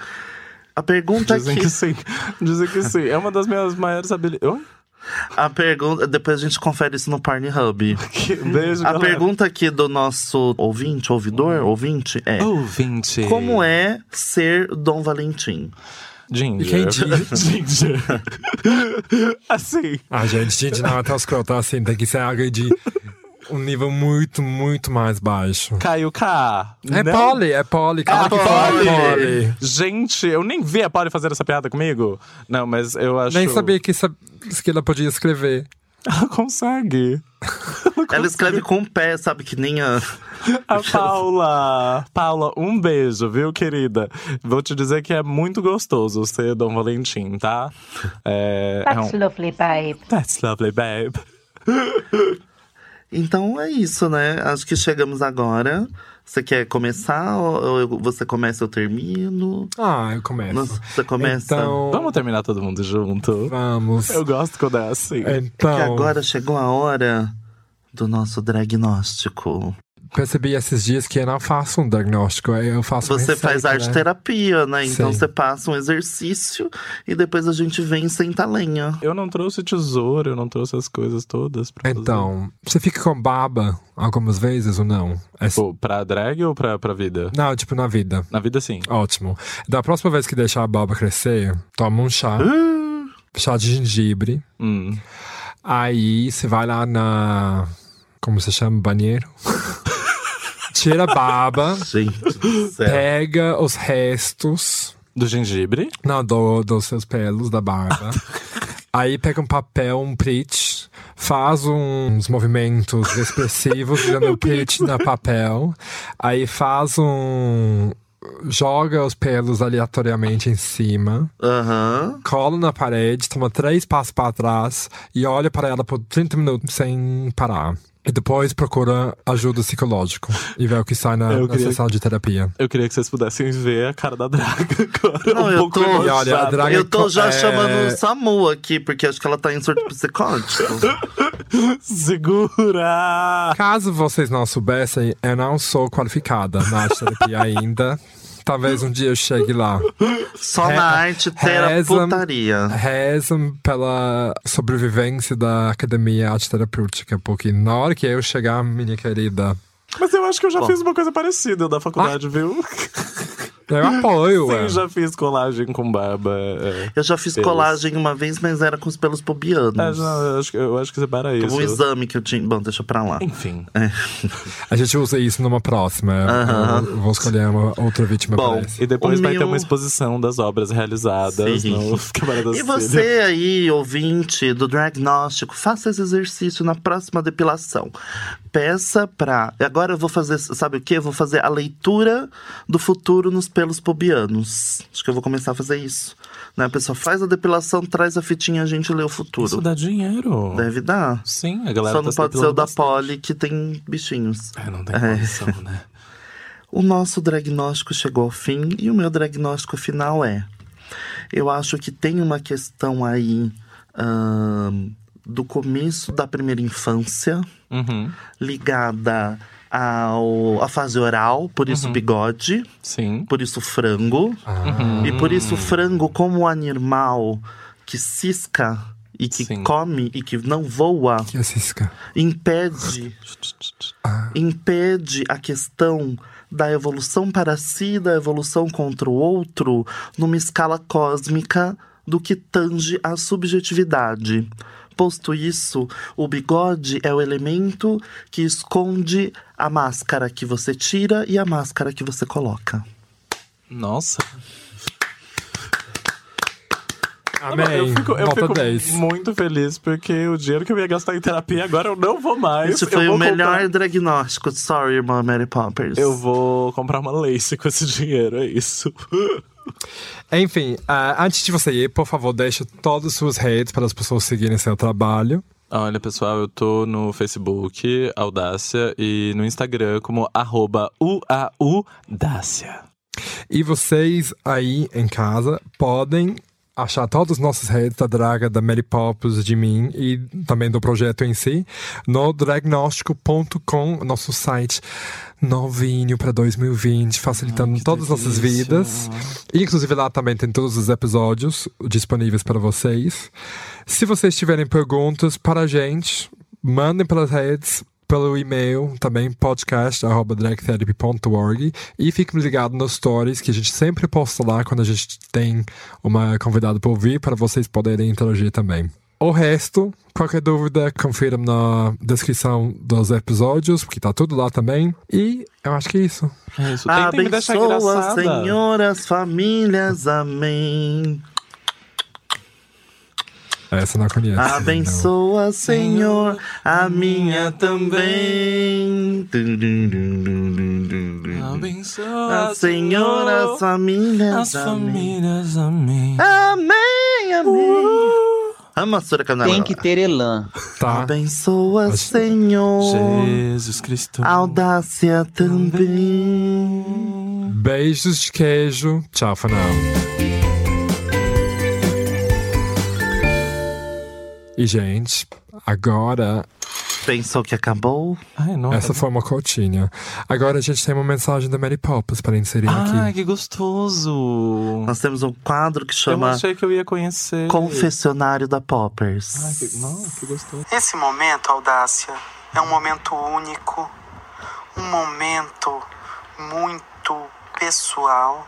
A pergunta Dizem aqui. que sim. Dizem que sim. É uma das minhas maiores habilidades. A pergunta. Depois a gente confere isso no Pornhub. Beijo, A galera. pergunta aqui do nosso ouvinte, ouvidor, ouvinte, é: Ouvinte. Como é ser Dom Valentim? Ginger. Ginger. assim. Ah, gente, gente, não é tão escroto assim. Tem que ser algo de um nível muito, muito mais baixo. Caio K. É Não. Polly, é Polly. Cala Ah, que fala, Polly. Polly. Gente, eu nem vi a Polly fazer essa piada comigo. Não, mas eu acho. Nem sabia que, que ela podia escrever. Ela consegue. Ela escreve com o pé, sabe? Que nem a. A Paula. Paula, um beijo, viu, querida? Vou te dizer que é muito gostoso ser Dom Valentim, tá? É, é That's um... lovely, babe. That's lovely, babe. Então é isso, né? Acho que chegamos agora. Você quer começar? Ou eu- você começa, eu termino? Ah, eu começo. Nossa, você começa. Então, Vamos terminar todo mundo junto? vamos. Eu gosto quando é assim. Então, Que agora chegou a hora do nosso diagnóstico. Percebi esses dias que eu não faço um diagnóstico, eu faço Você faz receita, arte né? terapia, né? Então Sim. você passa um exercício e depois a gente vem senta a lenha. Eu não trouxe tesouro, eu não trouxe as coisas todas pra fazer. Então, você fica com baba algumas vezes ou não? É- Pô, pra drag ou pra, pra vida? Não, tipo na vida. Na vida, sim. Ótimo. Da próxima vez que deixar a barba crescer, toma um chá. chá de gengibre. Hum. Aí você vai lá na. Como se chama? Banheiro? Tira a barba, Gente do céu. pega os restos. Do gengibre. Não, do, dos seus pelos da barba. Aí pega um papel, um print, faz uns movimentos expressivos dando o print no papel. Aí faz um. Joga os pelos aleatoriamente em cima, Aham. cola na parede, toma três passos para trás e olha para ela por 30 minutos sem parar. E depois procura ajuda psicológica e vê o que sai na, sessão de terapia. Eu queria que vocês pudessem ver a cara da draga agora. Não, um eu pouco tô-. E olha, a draga Eu tô já é- chamando o SAMU aqui, porque acho que ela tá em surto psicótico. Segura! Caso vocês não soubessem, eu não sou qualificada na arte terapia ainda. Talvez um dia eu chegue lá. Só Re- na arte reza- teraputaria. Rezam pela sobrevivência da academia arte terapêutica, porque na hora que eu chegar, minha querida, Mas eu acho que eu já Bom. fiz uma coisa parecida da faculdade, viu? eu apoio, Sim, ué. já fiz colagem com barba. É, Eu já fiz Pelos. colagem uma vez, mas era com os pelos pubianos. É, não, eu, acho, que- eu acho que separa isso. um exame que eu tinha. Bom, deixa pra lá. Enfim. A gente usa isso numa próxima. Aham. Eu vou escolher uma outra vítima Bom, esse. E depois O vai ter meu- uma exposição das obras realizadas Sim. no da E você aí, ouvinte do Dragnóstico, faça esse exercício na próxima depilação. Peça pra. Agora eu vou fazer, sabe o quê? Eu vou fazer a leitura do futuro nos pelos pubianos. Acho que eu vou começar a fazer isso. Né? A pessoa faz a depilação, traz a fitinha, a gente lê o futuro. Isso dá dinheiro. Deve dar. Sim, a galera Só não tá pode ser o da bastante. Poli, que tem bichinhos. É, não tem É. condição, né? O nosso diagnóstico chegou ao fim e o meu diagnóstico final é: eu acho que tem uma questão aí do começo da primeira infância Uhum. ligada ao, à fase oral, por Uhum. isso bigode, Sim. por isso frango, Ah, e por isso frango como animal que cisca e que Sim. come e que não voa que é cisca. impede impede a questão da evolução para si e da evolução contra o outro numa escala cósmica do que tange a subjetividade. Posto isso, o bigode é o elemento que esconde a máscara que você tira e a máscara que você coloca. Nossa. Amém. Eu fico, eu Nota fico 10. muito feliz porque o dinheiro que eu ia gastar em terapia agora eu não vou mais. Esse Eu foi vou o melhor comprar- diagnóstico. Sorry, irmã Mary Poppers. Eu vou comprar uma lace com esse dinheiro, é isso. Enfim, ah, antes de você ir, por favor, deixe todas as suas redes para as pessoas seguirem seu trabalho. Olha, pessoal, eu tô no Facebook, Audácia, e no Instagram como arroba UAUdácia. E vocês aí em casa podem achar todas as nossas redes da Draga, da Mary Poppins, de mim e também do projeto em si no dragnóstico.com, nosso site novinho para 2020, facilitando todas as nossas vidas. Inclusive lá também tem todos os episódios disponíveis para vocês. Se vocês tiverem perguntas para a gente, mandem pelas redes. pelo e-mail também podcast@dragtherapy.org e fiquem ligados nos stories que a gente sempre posta lá quando a gente tem uma convidada para ouvir para vocês poderem interagir também. O resto, qualquer dúvida, confira na descrição dos episódios, porque tá tudo lá também. E eu acho que é isso. É isso. Tentem me deixar Abençoa, engraçada. Senhor, as famílias, amém. Essa eu não conheço. Abençoa, Senhor, a minha também. Abençoa, Senhor, as famílias, as amém. famílias, amém. Amém, amém. Sora Canela. Tem que ter elan. Tá. Abençoa, Acho- Senhor, Jesus Cristo. audácia também. Beijos de queijo. Tchau, for now. E, gente, agora. Pensou que acabou? Ai, não. Essa foi uma cotinha. Agora a gente tem uma mensagem da Mary Poppins para inserir Ai, aqui. que gostoso. Nós temos um quadro que Eu chama achei que eu ia conhecer. Confessionário da Ai, Poppers. que... Não, que gostoso. Esse momento, Audácia, é um momento único, um momento muito pessoal.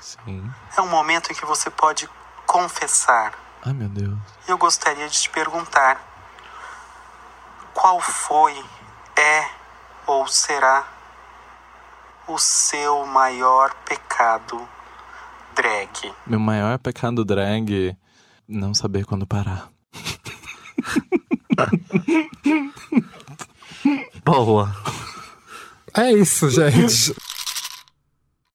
Sim. É um momento em que você pode confessar. Ai, meu Deus. Eu gostaria de te perguntar: qual foi, é ou será o seu maior pecado drag? Meu maior pecado drag, não saber quando parar. Boa. É isso, gente.